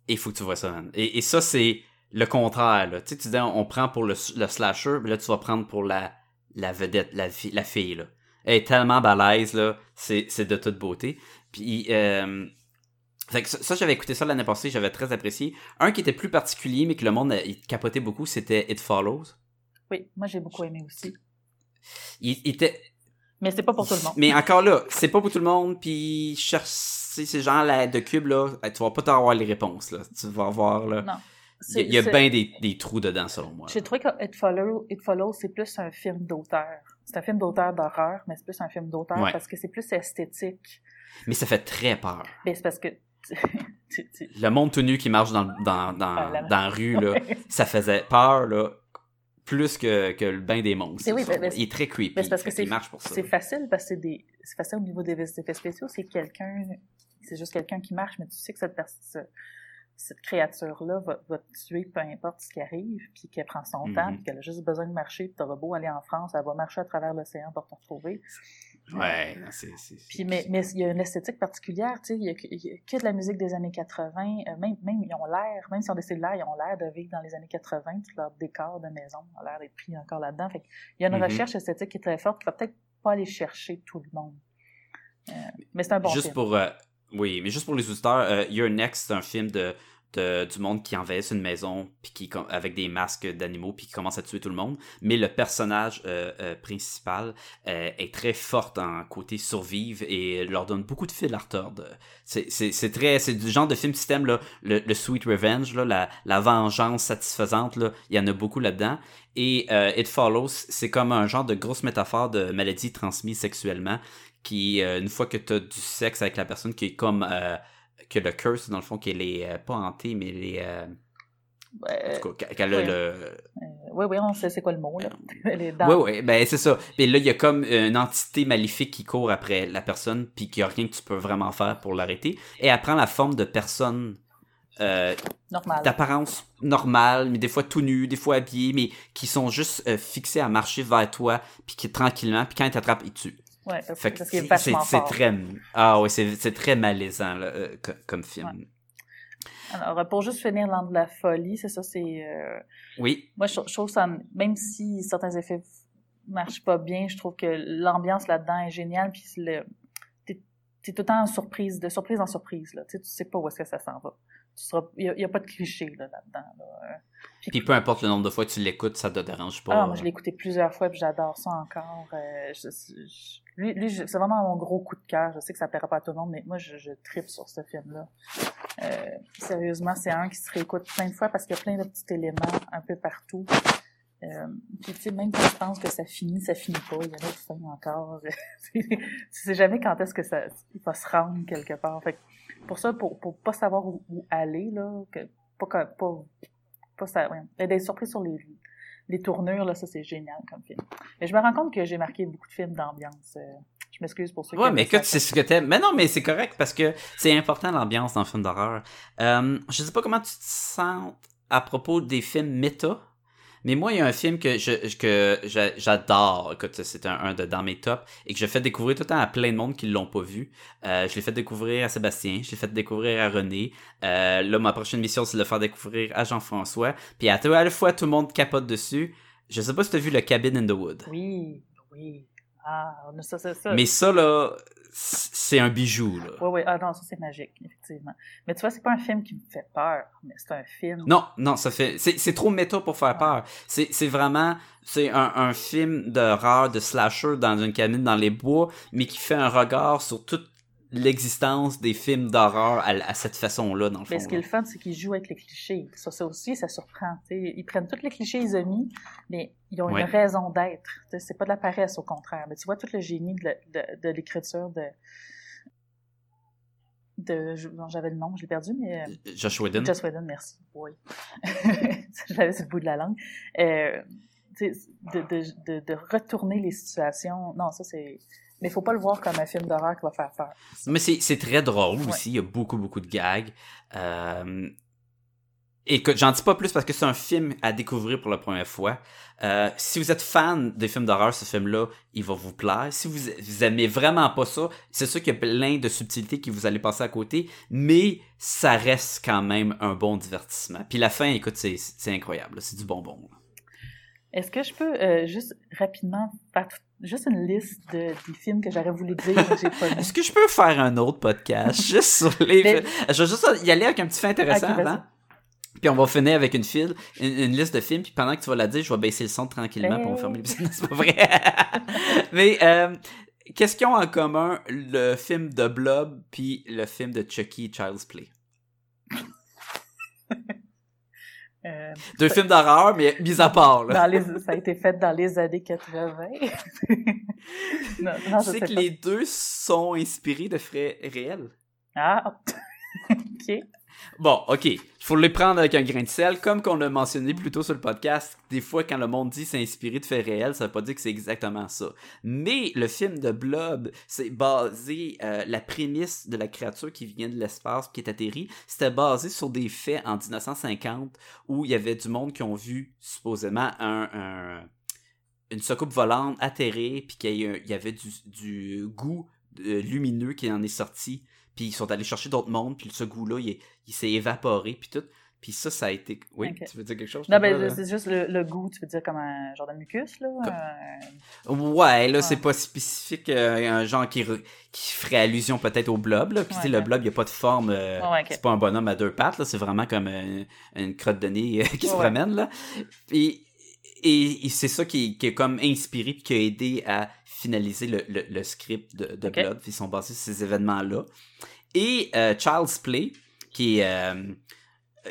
Speaker 1: Et il faut que tu vois ça, man. Et, et ça, c'est le contraire, là. Tu sais, tu dis, on prend pour le, le slasher, mais là, tu vas prendre pour la, la vedette, la, fi- la fille, là. Elle est tellement balèze, là. C'est, de toute beauté. Puis, euh, fait que ça, ça, j'avais écouté ça l'année passée, j'avais très apprécié. Un qui était plus particulier, mais que le monde a, il capotait beaucoup, c'était It Follows.
Speaker 3: Oui, moi, j'ai beaucoup aimé aussi.
Speaker 1: Il, il était,
Speaker 3: Mais c'est pas pour tout le monde.
Speaker 1: mais encore là, c'est pas pour tout le monde, puis je cherche- sais, c'est genre la de cube, là, tu vas pas avoir les réponses, là. Tu vas voir, là.
Speaker 3: Non.
Speaker 1: Il y a, bien des, des trous dedans, selon moi.
Speaker 3: J'ai trouvé que It Follows, It Follows, c'est plus un film d'auteur. C'est un film d'auteur d'horreur, mais c'est plus un film d'auteur
Speaker 1: Ouais.
Speaker 3: parce que c'est plus esthétique.
Speaker 1: Mais ça fait très peur.
Speaker 3: Mais c'est parce que
Speaker 1: Le monde tout nu qui marche dans, dans, dans,
Speaker 3: Ah, la-
Speaker 1: dans la rue, là, ça faisait peur, là, plus que, que le bain des monstres.
Speaker 3: Oui,
Speaker 1: il est très creepy.
Speaker 3: mais c'est parce que c'est
Speaker 1: marche pour ça.
Speaker 3: c'est facile parce que c'est des c'est facile au niveau des effets spéciaux, c'est quelqu'un c'est juste quelqu'un qui marche mais tu sais que cette créature là va, va te tuer peu importe ce qui arrive puis qu'elle prend son
Speaker 1: Mhm.
Speaker 3: temps puis qu'elle a juste besoin de marcher puis t'auras beau aller en France, elle va marcher à travers l'océan pour te retrouver.
Speaker 1: Ouais, c'est...
Speaker 3: Puis mais mais il y a une esthétique particulière, tu sais, il y, a que- il y a que de la musique des années 80, euh, même même ils ont l'air, même si on des cellulaires, ils ont l'air de vivre dans les années 80, tout leur décor de maison a l'air d'être pris encore là-dedans. Fait qu'il y a une
Speaker 1: Mhm.
Speaker 3: recherche esthétique qui est très forte, qui va peut-être pas aller chercher tout le monde. Euh, mais c'est un bon
Speaker 1: juste
Speaker 3: film.
Speaker 1: pour euh, oui mais juste pour les auditeurs euh, Next c'est un film de, de- du monde qui envahisse une maison puis qui avec des masques d'animaux puis qui commence à tuer tout le monde. Mais le personnage euh, euh, principal euh, est très fort en côté survivre et leur donne beaucoup de fil à retordre. C'est du genre de film système là le, le sweet revenge là la, la vengeance satisfaisante là il y en a beaucoup là dedans et It Follows c'est comme un genre de grosse métaphore de maladie transmise sexuellement qui, euh, une fois que tu as du sexe avec la personne qui est comme. euh, que le curse, dans le fond, qu'elle est euh, pas hantée, mais elle est. en tout cas, qu'elle a
Speaker 3: oui.
Speaker 1: le.
Speaker 3: oui, oui, on sait c'est quoi le mot, là. Les dents.
Speaker 1: Oui, oui, ben c'est ça. Puis là, il y a comme une entité maléfique qui court après la personne, puis qu'il n'y a rien que tu peux vraiment faire pour l'arrêter. Et elle prend la forme de personne euh,
Speaker 3: Normal.
Speaker 1: d'apparence normale, mais des fois tout nu, des fois habillés, mais qui sont juste euh, fixés à marcher vers toi, puis qui tranquillement, puis quand ils t'attrapent, ils tuent.
Speaker 3: Ouais, parce,
Speaker 1: Fait que
Speaker 3: parce qu'il est
Speaker 1: c'est c'est très ah ouais c'est c'est très malaisant là, euh, co- comme film.
Speaker 3: Ouais. Alors, pour juste finir l'an de la folie, c'est ça, c'est... euh,
Speaker 1: Oui,
Speaker 3: Moi, je, je trouve ça, même si certains effets marchent pas bien, je trouve que l'ambiance là-dedans est géniale, puis le, t'es, t'es tout le temps en surprise, de surprise en surprise, là. Tu sais, tu sais pas où est-ce que ça s'en va. Tu il y a, a pas de cliché, là, là-dedans, là. Euh,
Speaker 1: puis peu importe le nombre de fois que tu l'écoutes, ça te dérange pas.
Speaker 3: Ah, moi, je l'ai écouté plusieurs fois, puis j'adore ça encore. Euh, je- je- lui, lui c'est vraiment mon gros coup de cœur. Je sais que ça plaira pas à tout le monde, mais moi, je, je tripe sur ce film-là. Euh, sérieusement, c'est un qui se réécoute plein de fois parce qu'il y a plein de petits éléments un peu partout. Euh, puis tu sais, même quand je pense que ça finit, ça finit pas. Il y a une autre fin encore. tu sais jamais quand est-ce que ça il va se rendre quelque part. Fait que pour ça, pour, pour pas savoir où, où aller, là, que, pas, pas, pas ça, ouais. Et D'être surpris sur les, les tournures, là, ça c'est génial comme film. Mais je me rends compte que j'ai marqué beaucoup de films d'ambiance. euh, je m'excuse pour ceux qui
Speaker 1: Ouais,
Speaker 3: aiment
Speaker 1: mais écoute, c'est ce que t'aimes. Mais non, mais c'est correct parce que c'est important l'ambiance dans le film d'horreur. Euh, je sais pas comment tu te sens à propos des films méta, mais moi, il y a un film que je que j'a- j'adore. Écoute, c'est un, un de dans mes tops et que je fais découvrir tout le temps à plein de monde qui l'ont pas vu. Euh, je l'ai fait découvrir à Sébastien, je l'ai fait découvrir à René. Euh, là, ma prochaine mission, c'est de le faire découvrir à Jean-François. Puis à, à la fois, tout le monde capote dessus. Je sais pas si t'as vu le Cabin in the Wood.
Speaker 3: Oui, oui. Ah, ça, c'est ça.
Speaker 1: Mais ça, là, c'est un bijou, là.
Speaker 3: Oui, oui. Ah non, ça c'est magique, effectivement. Mais tu vois, c'est pas un film qui me fait peur, mais c'est un film.
Speaker 1: Non, non, ça fait. C'est trop méta pour faire peur. C'est c'est vraiment. C'est un, un film d'horreur, de slasher dans une cabine dans les bois, mais qui fait un regard sur toute l'existence des films d'horreur à, à cette façon-là, dans le fond.
Speaker 3: Mais ce qui est le fun, c'est qu'ils jouent avec les clichés. Ça, ça aussi, ça surprend. tu sais. Ils prennent tous les clichés ils ont mis, mais ils ont
Speaker 1: Ouais.
Speaker 3: une raison d'être. C'est pas de la paresse, au contraire. Mais tu vois tout le génie de, l'écriture de. de je- J'avais le nom, je l'ai perdu, mais. euh,
Speaker 1: Josh Whedon.
Speaker 3: Joss Whedon, merci. Oui. J'avais sur le bout de la langue. Euh, de, de, de retourner les situations. Non, ça c'est. Mais il faut pas le voir comme un film d'horreur qui va faire peur.
Speaker 1: Mais c'est très drôle
Speaker 3: Ouais.
Speaker 1: aussi. Il y a beaucoup, beaucoup de gags. Euh... Écoute, j'en dis pas plus parce que c'est un film à découvrir pour la première fois. Euh, si vous êtes fan des films d'horreur, ce film-là, il va vous plaire. Si vous, vous aimez vraiment pas ça, c'est sûr qu'il y a plein de subtilités qui vous allez passer à côté, mais ça reste quand même un bon divertissement. Puis la fin, écoute, c'est incroyable. C'est du bonbon.
Speaker 3: Est-ce que je peux euh, juste rapidement faire tout- juste une liste de, des films que j'aurais voulu dire que j'ai pas?
Speaker 1: Est-ce que je peux faire un autre podcast juste sur les
Speaker 3: Mais-
Speaker 1: films? Je vais juste y aller avec un petit fait intéressant avant. Puis on va finir avec une file, une, une liste de films, puis pendant que tu vas la dire, je vais baisser le son tranquillement
Speaker 3: Hey.
Speaker 1: pour me fermer l'épisode. C'est pas vrai. Mais euh, qu'est-ce qu'ils ont en commun le film de Blob puis le film de Chucky Child's Play?
Speaker 3: Euh,
Speaker 1: Deux films d'horreur, mais mis à part, là.
Speaker 3: dans les, ça a été fait dans les années 80. non, non,
Speaker 1: Tu sais
Speaker 3: sais
Speaker 1: que
Speaker 3: pas.
Speaker 1: les deux sont inspirés de faits réels.
Speaker 3: Ah, ok.
Speaker 1: Bon, ok. Il faut les prendre avec un grain de sel. Comme qu'on l'a mentionné plus tôt sur le podcast, des fois, quand le monde dit c'est inspiré de faits réels, ça veut pas dire que c'est exactement ça. Mais le film de Blob, c'est basé, euh, la prémisse de la créature qui vient de l'espace, qui est atterrie, c'était basé sur des faits en 1950 où il y avait du monde qui ont vu, supposément, un... un- une soucoupe volante atterrir, puis qu'il y, a- il y avait du, du goût euh, lumineux qui en est sorti, puis ils sont allés chercher d'autres mondes, puis ce goût-là, il, est- il s'est évaporé, puis tout. Puis ça, ça a été... Oui, tu veux dire quelque chose?
Speaker 3: Non, ben, c'est juste le, le goût, tu veux dire comme un genre de mucus, là?
Speaker 1: Comme- Ouais, là,
Speaker 3: Ouais.
Speaker 1: c'est pas spécifique, euh, un genre qui, re- qui ferait allusion peut-être au blob, là. Puis, tu sais,
Speaker 3: Ouais,
Speaker 1: le blob, il n'y a pas de forme, euh, c'est pas un bonhomme à deux pattes, là, c'est vraiment comme euh, une crotte de nez euh, qui se promène, là. Et c'est ça qui, qui est comme inspiré puis qui a aidé à finaliser le, le, le script de. Blob. Ils sont basés sur ces événements-là. Et euh, Child's Play, qui est, euh,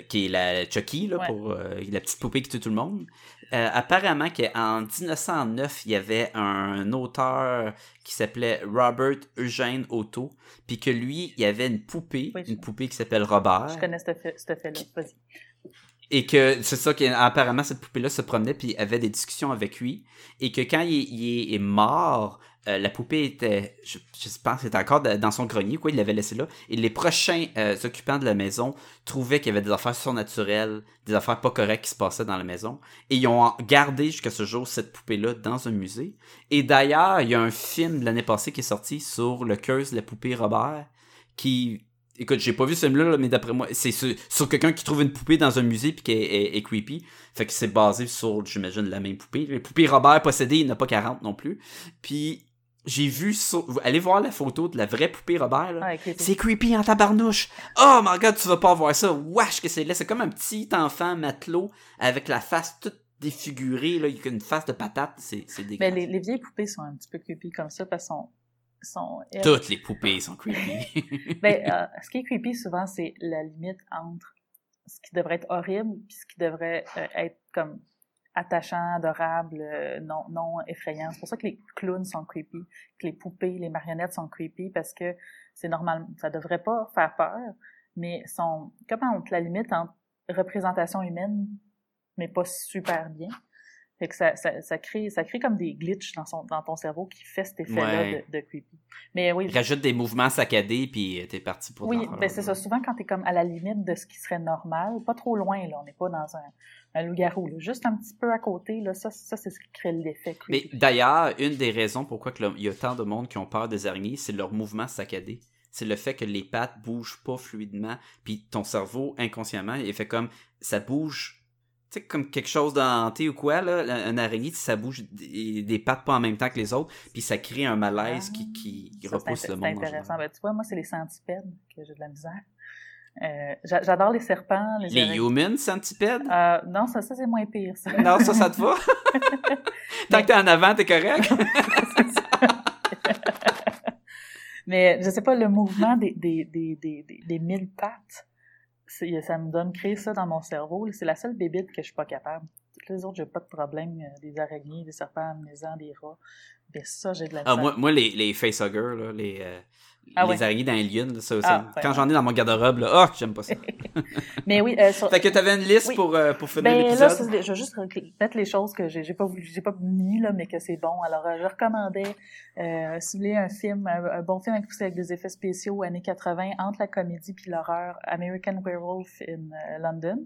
Speaker 1: qui est la Chucky, là,
Speaker 3: Ouais.
Speaker 1: pour euh, la petite poupée qui tue tout le monde. Euh, apparemment qu'en 1909, il y avait un auteur qui s'appelait Robert Eugène Otto, puis que lui, il y avait une poupée,
Speaker 3: Oui,
Speaker 1: une poupée qui s'appelle Robert,
Speaker 3: Je connais ce fait, ce fait-là. Vas-y.
Speaker 1: Et que c'est ça qu'apparemment cette poupée-là se promenait puis avait des discussions avec lui, et que quand il, est mort, euh, la poupée était, je, pense, était encore dans son grenier, quoi, il l'avait laissé là, et les prochains euh, occupants de la maison trouvaient qu'il y avait des affaires surnaturelles, des affaires pas correctes qui se passaient dans la maison, et ils ont gardé jusqu'à ce jour cette poupée-là dans un musée. Et d'ailleurs, il y a un film l'année passée qui est sorti sur le curse de la poupée Robert, qui Écoute, j'ai pas vu ce film-là, là, mais d'après moi, c'est sur, sur quelqu'un qui trouve une poupée dans un musée puis qui est, est- est creepy. Fait que c'est basé sur, j'imagine, la même poupée. Les poupées Robert possédées, il n'y en a pas 40 non plus. Puis j'ai vu sur... Allez voir la photo de la vraie poupée Robert, là.
Speaker 3: Ah,
Speaker 1: C'est creepy en tabarnouche. Oh my god, tu vas pas voir ça. Wesh que c'est là. C'est comme un petit enfant matelot avec la face toute défigurée, là. Il a une face de patate. C'est, c'est
Speaker 3: Mais
Speaker 1: dégueulasse.
Speaker 3: les, les vieilles poupées sont un petit peu creepy comme ça parce qu'elles sont. elles-
Speaker 1: Toutes les poupées sont creepy.
Speaker 3: Ben, euh, ce qui est creepy souvent, c'est la limite entre ce qui devrait être horrible puis ce qui devrait euh, être comme attachant, adorable, euh, non, non effrayant. C'est pour ça que les clowns sont creepy, que les poupées, les marionnettes sont creepy parce que c'est normal, ça devrait pas faire peur, mais sont comme entre la limite entre représentation humaine, mais pas super bien? Fait que ça, ça, ça crée, ça crée comme des glitches dans, son, dans ton cerveau qui fait cet effet-là
Speaker 1: Ouais.
Speaker 3: de, de creepy. Mais oui,
Speaker 1: Rajoute des mouvements saccadés puis t'es parti pour
Speaker 3: oui, ben c'est ça. Souvent, quand tu es comme à la limite de ce qui serait normal, pas trop loin, là, on n'est pas dans un, un loup-garou, là, juste un petit peu à côté, là, ça, ça c'est ce qui crée l'effet
Speaker 1: Mais
Speaker 3: creepy.
Speaker 1: d'ailleurs, une des raisons pourquoi il y a tant de monde qui ont peur des araignées, c'est leur mouvement saccadé. C'est le fait que les pattes bougent pas fluidement, puis ton cerveau, inconsciemment, il fait comme, ça bouge, sais, comme quelque chose d'hanté ou quoi, là, une araignée, ça bouge des, pattes pas en même temps que les autres, puis ça crée un malaise qui, qui
Speaker 3: Ça, c'est
Speaker 1: repousse le
Speaker 3: c'est
Speaker 1: monde. en
Speaker 3: intéressant. Ben, tu vois, moi, c'est les centipèdes que j'ai de la misère. Euh, j'a- J'adore les serpents. Les,
Speaker 1: Les humans centipèdes?
Speaker 3: Euh, non, ça, ça c'est moins pire. Ça.
Speaker 1: Non, ça, ça te va? Tant que t'es en avant, t'es correct?
Speaker 3: Mais je sais pas, le mouvement des, des, des, des, des, mille pattes, c'est- ça me donne créer ça dans mon cerveau. C'est la seule bébite que je suis pas capable. Toutes les autres, j'ai pas de problème. euh, Des araignées, des serpents amusants, des rats. Mais ça, j'ai de la
Speaker 1: Ah, moi, moi, les, les facehuggers, là, les, euh,
Speaker 3: Ah
Speaker 1: les
Speaker 3: ouais.
Speaker 1: araignées dans Alien, là, ça, ça-
Speaker 3: Ah, ouais,
Speaker 1: quand
Speaker 3: ouais.
Speaker 1: j'en ai dans mon garde-robe, là, oh, j'aime pas ça.
Speaker 3: Mais oui, euh, sur-
Speaker 1: fait que t'avais une liste
Speaker 3: Oui.
Speaker 1: pour, euh, pour finir
Speaker 3: Ben là,
Speaker 1: l'épisode?
Speaker 3: c'est- je vais juste mettre les choses que j'ai j'ai pas voulu, j'ai pas mis là, mais que c'est bon. Alors, euh, je recommandais, euh, si vous voulez un film, un, un bon film avec, avec des effets spéciaux années 80 entre la comédie puis l'horreur, American Werewolf in euh, London,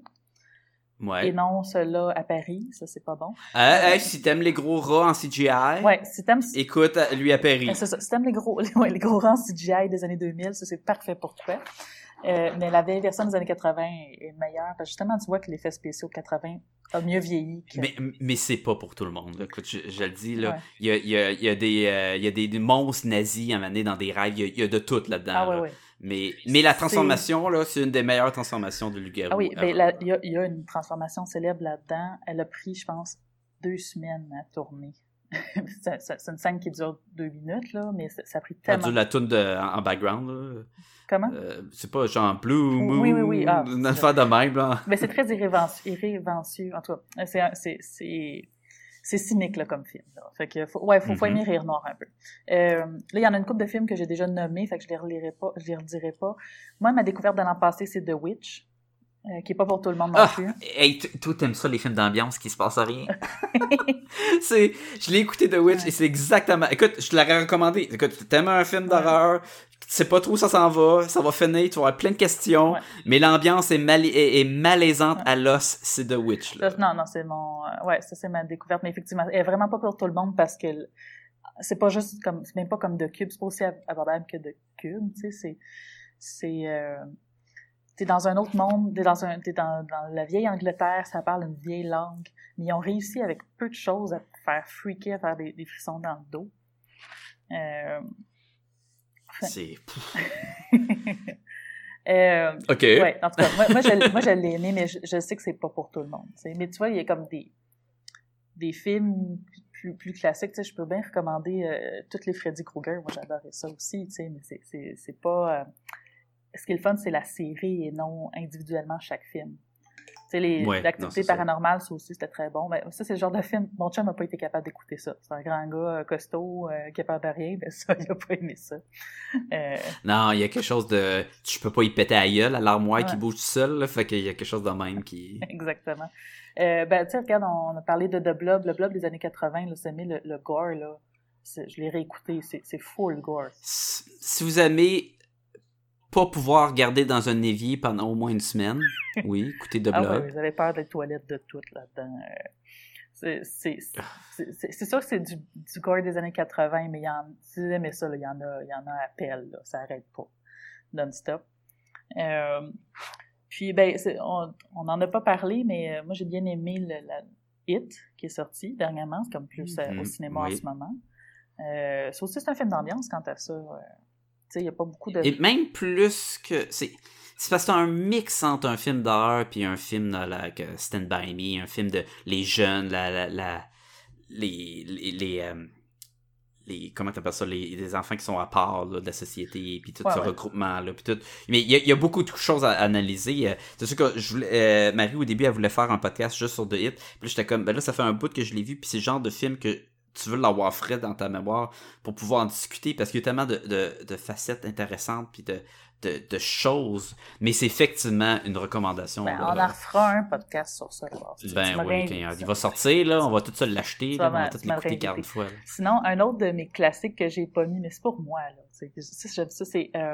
Speaker 1: Ouais.
Speaker 3: et non ceux-là à Paris, ça c'est pas bon.
Speaker 1: Euh, hey, si t'aimes les gros rats en CGI,
Speaker 3: Ouais, si t'aimes,
Speaker 1: écoute, euh, lui à Paris.
Speaker 3: Ben, c'est ça. Si t'aimes les gros, ouais, les gros rangs CGI des années 2000, ça c'est parfait pour toi. Euh, mais la vieille version des années 80 est meilleure parce que justement tu vois que l'effet spéciaux 80 a mieux vieilli. Que...
Speaker 1: Mais, mais c'est pas pour tout le monde. là. Écoute, je, je le dis, là.
Speaker 3: Ouais.
Speaker 1: Il y, a, il y, a, il y a des, euh, il y a des, des monstres nazis amenés dans des rêves. Il y a, il y a de tout là-dedans.
Speaker 3: ah ouais,
Speaker 1: là.
Speaker 3: ouais.
Speaker 1: Mais, mais la transformation, là, c'est une des meilleures transformations de Loup-Garou.
Speaker 3: Ah oui, ben, il y, a, y a une transformation célèbre là-dedans. Elle a pris, je pense, deux semaines à tourner. c'est une scène qui dure deux minutes, là, mais ça, ça a pris tellement...
Speaker 1: dû la toune de, en, en background, là.
Speaker 3: Comment?
Speaker 1: Euh, c'est pas genre Blue Moon,
Speaker 3: Oui, oui, oui. Ah,
Speaker 1: une affaire de même, là.
Speaker 3: Mais c'est très irrévérencieux. En tout cas, c'est, c'est, cynique, là, comme film. Là. Fait que, faut, ouais, faut, faut
Speaker 1: Mhm.
Speaker 3: aimer rire noir un peu. Euh, là, il y en a une couple de films que j'ai déjà nommés, fait que je les relirai pas, je les redirai pas. Moi, ma découverte de l'an passé, c'est The Witch, euh, qui est pas pour tout le monde non
Speaker 1: Ah,
Speaker 3: plus.
Speaker 1: hey, toi, t'aimes ça, les films d'ambiance qui se passent à rien? c'est, je l'ai écouté The Witch et c'est exactement, écoute, je te l'aurais recommandé. Écoute, t'aimes un film d'horreur, tu sais pas trop où ça s'en va, ça va finir, tu vas avoir plein de questions,
Speaker 3: Ouais.
Speaker 1: mais l'ambiance est, mal- est, est malaisante à l'os, c'est The Witch, là.
Speaker 3: Non, non, c'est mon, euh, ouais, ça c'est ma découverte, mais effectivement, elle est vraiment pas pour tout le monde parce que c'est pas juste comme, c'est même pas comme de cube, c'est pas aussi ab- abordable que de cube, tu sais, c'est, c'est, euh, t'es dans un autre monde, t'es dans un, t'es dans, dans la vieille Angleterre, ça parle une vieille langue, mais ils ont réussi avec peu de choses à te faire freaker, à faire des, des frissons dans le dos. Euh,
Speaker 1: C'est,
Speaker 3: euh,
Speaker 1: ok.
Speaker 3: Ouais, en tout cas, moi, moi, je, moi, je l'ai aimé, mais je, je sais que c'est pas pour tout le monde. Mais tu vois, il y a comme des, des films plus, plus classiques. Tu sais, je peux bien recommander euh, toutes les Freddy Krueger. Moi, j'adorais ça aussi, tu sais, mais c'est, c'est, c'est pas... Ce qui est le fun, c'est la série et non individuellement chaque film. Tu sais, les,
Speaker 1: Ouais,
Speaker 3: l'activité
Speaker 1: c'est ça.
Speaker 3: paranormale, ça aussi, c'était très bon. Mais ça, c'est le genre de film... Mon chum n'a pas été capable d'écouter ça. C'est un grand gars euh, costaud, euh, capable de rien, mais ça, il a pas aimé ça. Euh,
Speaker 1: Non, il y a quelque chose de, je peux pas y péter à gueule à l'armoire qui bouge tout seul, là, fait qu'il y a quelque chose de même qui...
Speaker 3: Exactement. Euh, ben, tu sais, regarde, on a parlé de The Blob. Le Blob des années 80, là, c'est le, le gore, là. Je l'ai réécouté, c'est full gore.
Speaker 1: si vous aimez pas pouvoir regarder dans un évier pendant au moins une semaine, oui, écoutez The
Speaker 3: Ah
Speaker 1: Blob.
Speaker 3: ouais, vous avez peur des toilettes de toutes là-dedans. Euh, c'est- sûr que c'est du, du gore des années 80, mais il y en, si vous aimez ça, il y en a, il y en a à pelle, là, ça arrête pas, non-stop. Euh, puis, ben, on, on en a pas parlé, mais euh, moi, j'ai bien aimé le, la Hit, qui est sorti dernièrement, c'est comme plus euh, au cinéma
Speaker 1: oui.
Speaker 3: en ce moment. Ça aussi, c'est un film d'ambiance quant à ça. Il y a pas beaucoup de...
Speaker 1: Et même plus que... C'est c'est parce que c'est un mix entre un film d'horreur puis un film là, là, que Stand By Me, un film de les jeunes, la, la, la- les... les, les, euh, les- comment t'appelles ça, les, les enfants qui sont à part là, de la société, puis tout
Speaker 3: Ouais,
Speaker 1: ce
Speaker 3: ouais.
Speaker 1: regroupement-là, puis tout. Mais il y, a- il y a beaucoup de choses à analyser. euh, C'est sûr que je voulais, euh, Marie, au début, elle voulait faire un podcast juste sur The Hit. Puis là, j'étais comme, ben là, ça fait un bout que je l'ai vu, puis c'est le genre de film que tu veux l'avoir frais dans ta mémoire pour pouvoir en discuter, parce qu'il y a tellement de, de, de facettes intéressantes, puis de, de, choses. Mais c'est effectivement une recommandation.
Speaker 3: Ben, on en refera un podcast sur ça.
Speaker 1: Ben oui,
Speaker 3: bien
Speaker 1: il va sortir, là, on va tout ça l'acheter, on va tout l'écouter
Speaker 3: réinvité.
Speaker 1: 40 fois. là.
Speaker 3: Sinon, un autre de mes classiques que j'ai pas mis, mais c'est pour moi, là. Ça, j'aime ça, c'est, euh,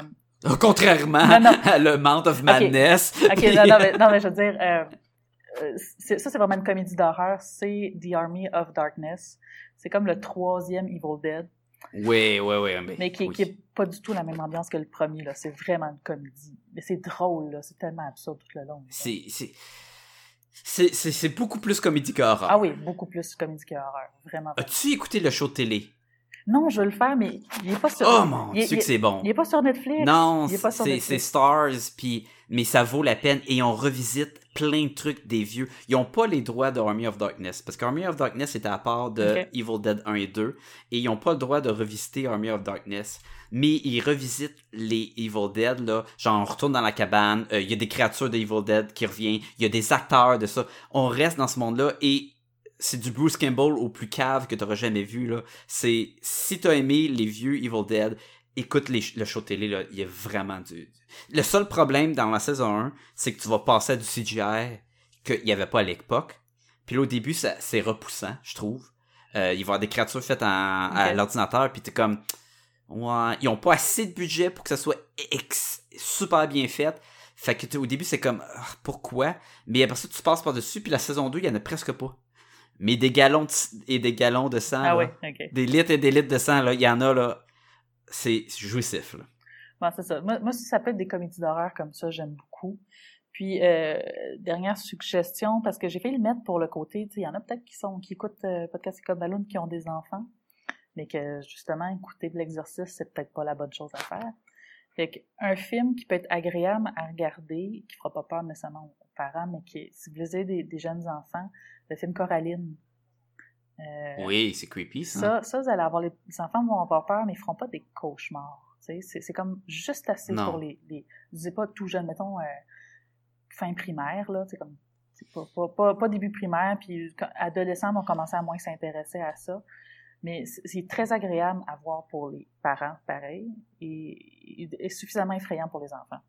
Speaker 1: Contrairement
Speaker 3: Non, non.
Speaker 1: à le Mount of Madness.
Speaker 3: Ok, non, non, mais, non, mais je veux dire, euh, ça, c'est vraiment une comédie d'horreur. C'est The Army of Darkness. C'est comme le troisième Evil Dead,
Speaker 1: Oui, oui, oui. Mais,
Speaker 3: mais qui,
Speaker 1: oui.
Speaker 3: qui est pas du tout la même ambiance que le premier, là. C'est vraiment une comédie. Mais c'est drôle, là. C'est tellement absurde tout le long.
Speaker 1: C'est, c'est, beaucoup plus comédie qu'horreur.
Speaker 3: Ah oui, beaucoup plus comédie que horreur. Vraiment.
Speaker 1: As-tu écouté le show de télé?
Speaker 3: Non, je veux le faire, mais il est pas sur...
Speaker 1: Oh mon
Speaker 3: il,
Speaker 1: dieu
Speaker 3: il-
Speaker 1: que c'est bon.
Speaker 3: il est pas sur Netflix.
Speaker 1: Non,
Speaker 3: il est pas sur
Speaker 1: c'est Stars, puis mais ça vaut la peine et on revisite plein de trucs des vieux. Ils ont pas les droits de Army of Darkness parce qu'Army of Darkness était à part de. Evil Dead 1 et 2 et ils ont pas le droit de revisiter Army of Darkness. Mais ils revisitent les Evil Dead là, genre on retourne dans la cabane, euh, il y a des créatures de Evil Dead qui reviennent, il y a des acteurs de ça. On reste dans ce monde-là et c'est du Bruce Campbell au plus cave que t'auras jamais vu là. C'est si t'as aimé les vieux Evil Dead, écoute les, le show télé là, il y a vraiment du. Le seul problème dans la saison 1, c'est que tu vas passer à du CGI qu'il n'y avait pas à l'époque. Puis là au début, c'est repoussant, je trouve. Euh, il va y avoir des créatures faites en- à l'ordinateur, puis t'es comme. Ouais, ils ont pas assez de budget pour que ça soit ex- super bien fait. Fait que au début, c'est comme, ah, pourquoi? Mais après ça, tu passes par-dessus, puis la saison 2, il y en a presque pas. Mais des galons de, et des galons de sang,
Speaker 3: Ah
Speaker 1: là,
Speaker 3: oui, ok.
Speaker 1: des litres et des litres de sang, là, il y en a, là. C'est jouissif, là.
Speaker 3: Bon, c'est ça. Moi, ça peut être des comédies d'horreur comme ça, j'aime beaucoup. Puis, euh, dernière suggestion, parce que j'ai fait le mettre pour le côté, il y en a peut-être qui sont, qui écoutent euh, Podcast comme Balloon, qui ont des enfants, mais que, justement, écouter de l'exercice, c'est peut-être pas la bonne chose à faire. Fait un film qui peut être agréable à regarder, qui fera pas peur nécessairement aux parents, mais qui, si vous avez des, des jeunes enfants, le film Coraline. Euh,
Speaker 1: Oui, c'est creepy, ça.
Speaker 3: Ça, ça, vous allez avoir les, les enfants vont avoir peur, mais ils feront pas des cauchemars. C'est comme juste assez
Speaker 1: Non.
Speaker 3: pour les, les. Je dis pas tout jeune, mettons euh, fin primaire là, c'est comme pas, pas, pas, pas début primaire, puis adolescents vont commencer à moins s'intéresser à ça. Mais c'est c'est très agréable à voir pour les parents, pareil, et, et- et suffisamment effrayant pour les enfants.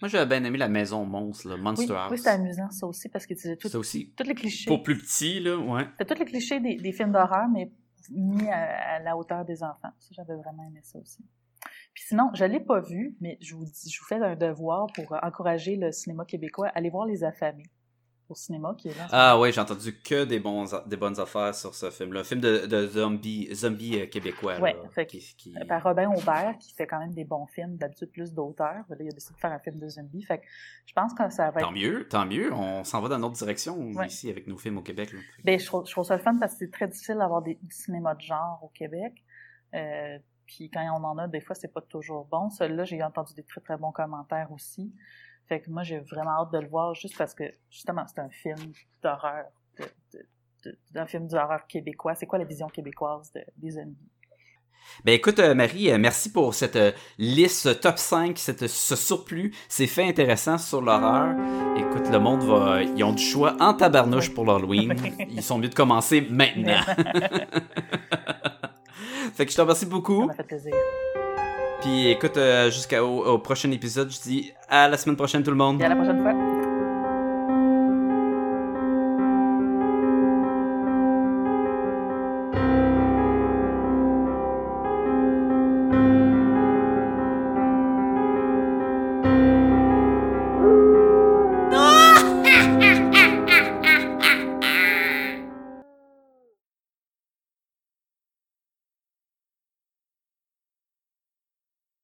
Speaker 1: Moi, j'avais bien aimé la maison monstre, là,
Speaker 3: Oui,
Speaker 1: Monster House.
Speaker 3: oui c'est amusant ça aussi parce que tu tout, tous les clichés.
Speaker 1: Pour plus petit, là, ouais.
Speaker 3: T'as tous les clichés des, des films d'horreur, mais mis à, à la hauteur des enfants. Ça, j'avais vraiment aimé ça aussi. Puis sinon, je l'ai pas vu, mais je vous dis, je vous fais un devoir pour encourager le cinéma québécois. Allez voir Les Affamés au cinéma qui est là.
Speaker 1: Ah ouais, j'ai entendu que des, bons, des bonnes affaires sur ce film-là. Un film de, de zombie, zombie euh, québécois.
Speaker 3: Ouais,
Speaker 1: là,
Speaker 3: fait
Speaker 1: qui, qui-
Speaker 3: moment. par Robin Aubert, qui fait quand même des bons films, d'habitude plus d'auteurs. Là, il a décidé de faire un film de zombie. Fait que je pense que ça va être
Speaker 1: Tant mieux, tant mieux. On s'en va dans notre direction
Speaker 3: Ouais.
Speaker 1: ici avec nos films au Québec. là.
Speaker 3: Ben, je, trouve, je trouve ça le fun parce que c'est très difficile d'avoir des, du cinéma de genre au Québec. Euh, puis quand on en a, des fois, c'est pas toujours bon. Celui-là, j'ai entendu des très, très bons commentaires aussi. Fait que moi, j'ai vraiment hâte de le voir juste parce que, justement, c'est un film d'horreur, d'un film d'horreur québécois. C'est quoi la vision québécoise de, des zombies?
Speaker 1: Ben écoute, euh, Marie, euh, merci pour cette euh, liste top 5, cette, ce surplus. C'est fait intéressant sur l'horreur. Écoute, le monde va. Ils ont du choix en tabarnouche pour l'Halloween. Ils sont mieux de commencer maintenant. fait que je te remercie
Speaker 3: Ça
Speaker 1: beaucoup.
Speaker 3: m'a fait plaisir.
Speaker 1: Puis écoute, euh, jusqu'au au prochain épisode, je dis à la semaine prochaine tout le monde.
Speaker 3: Et à la prochaine fois.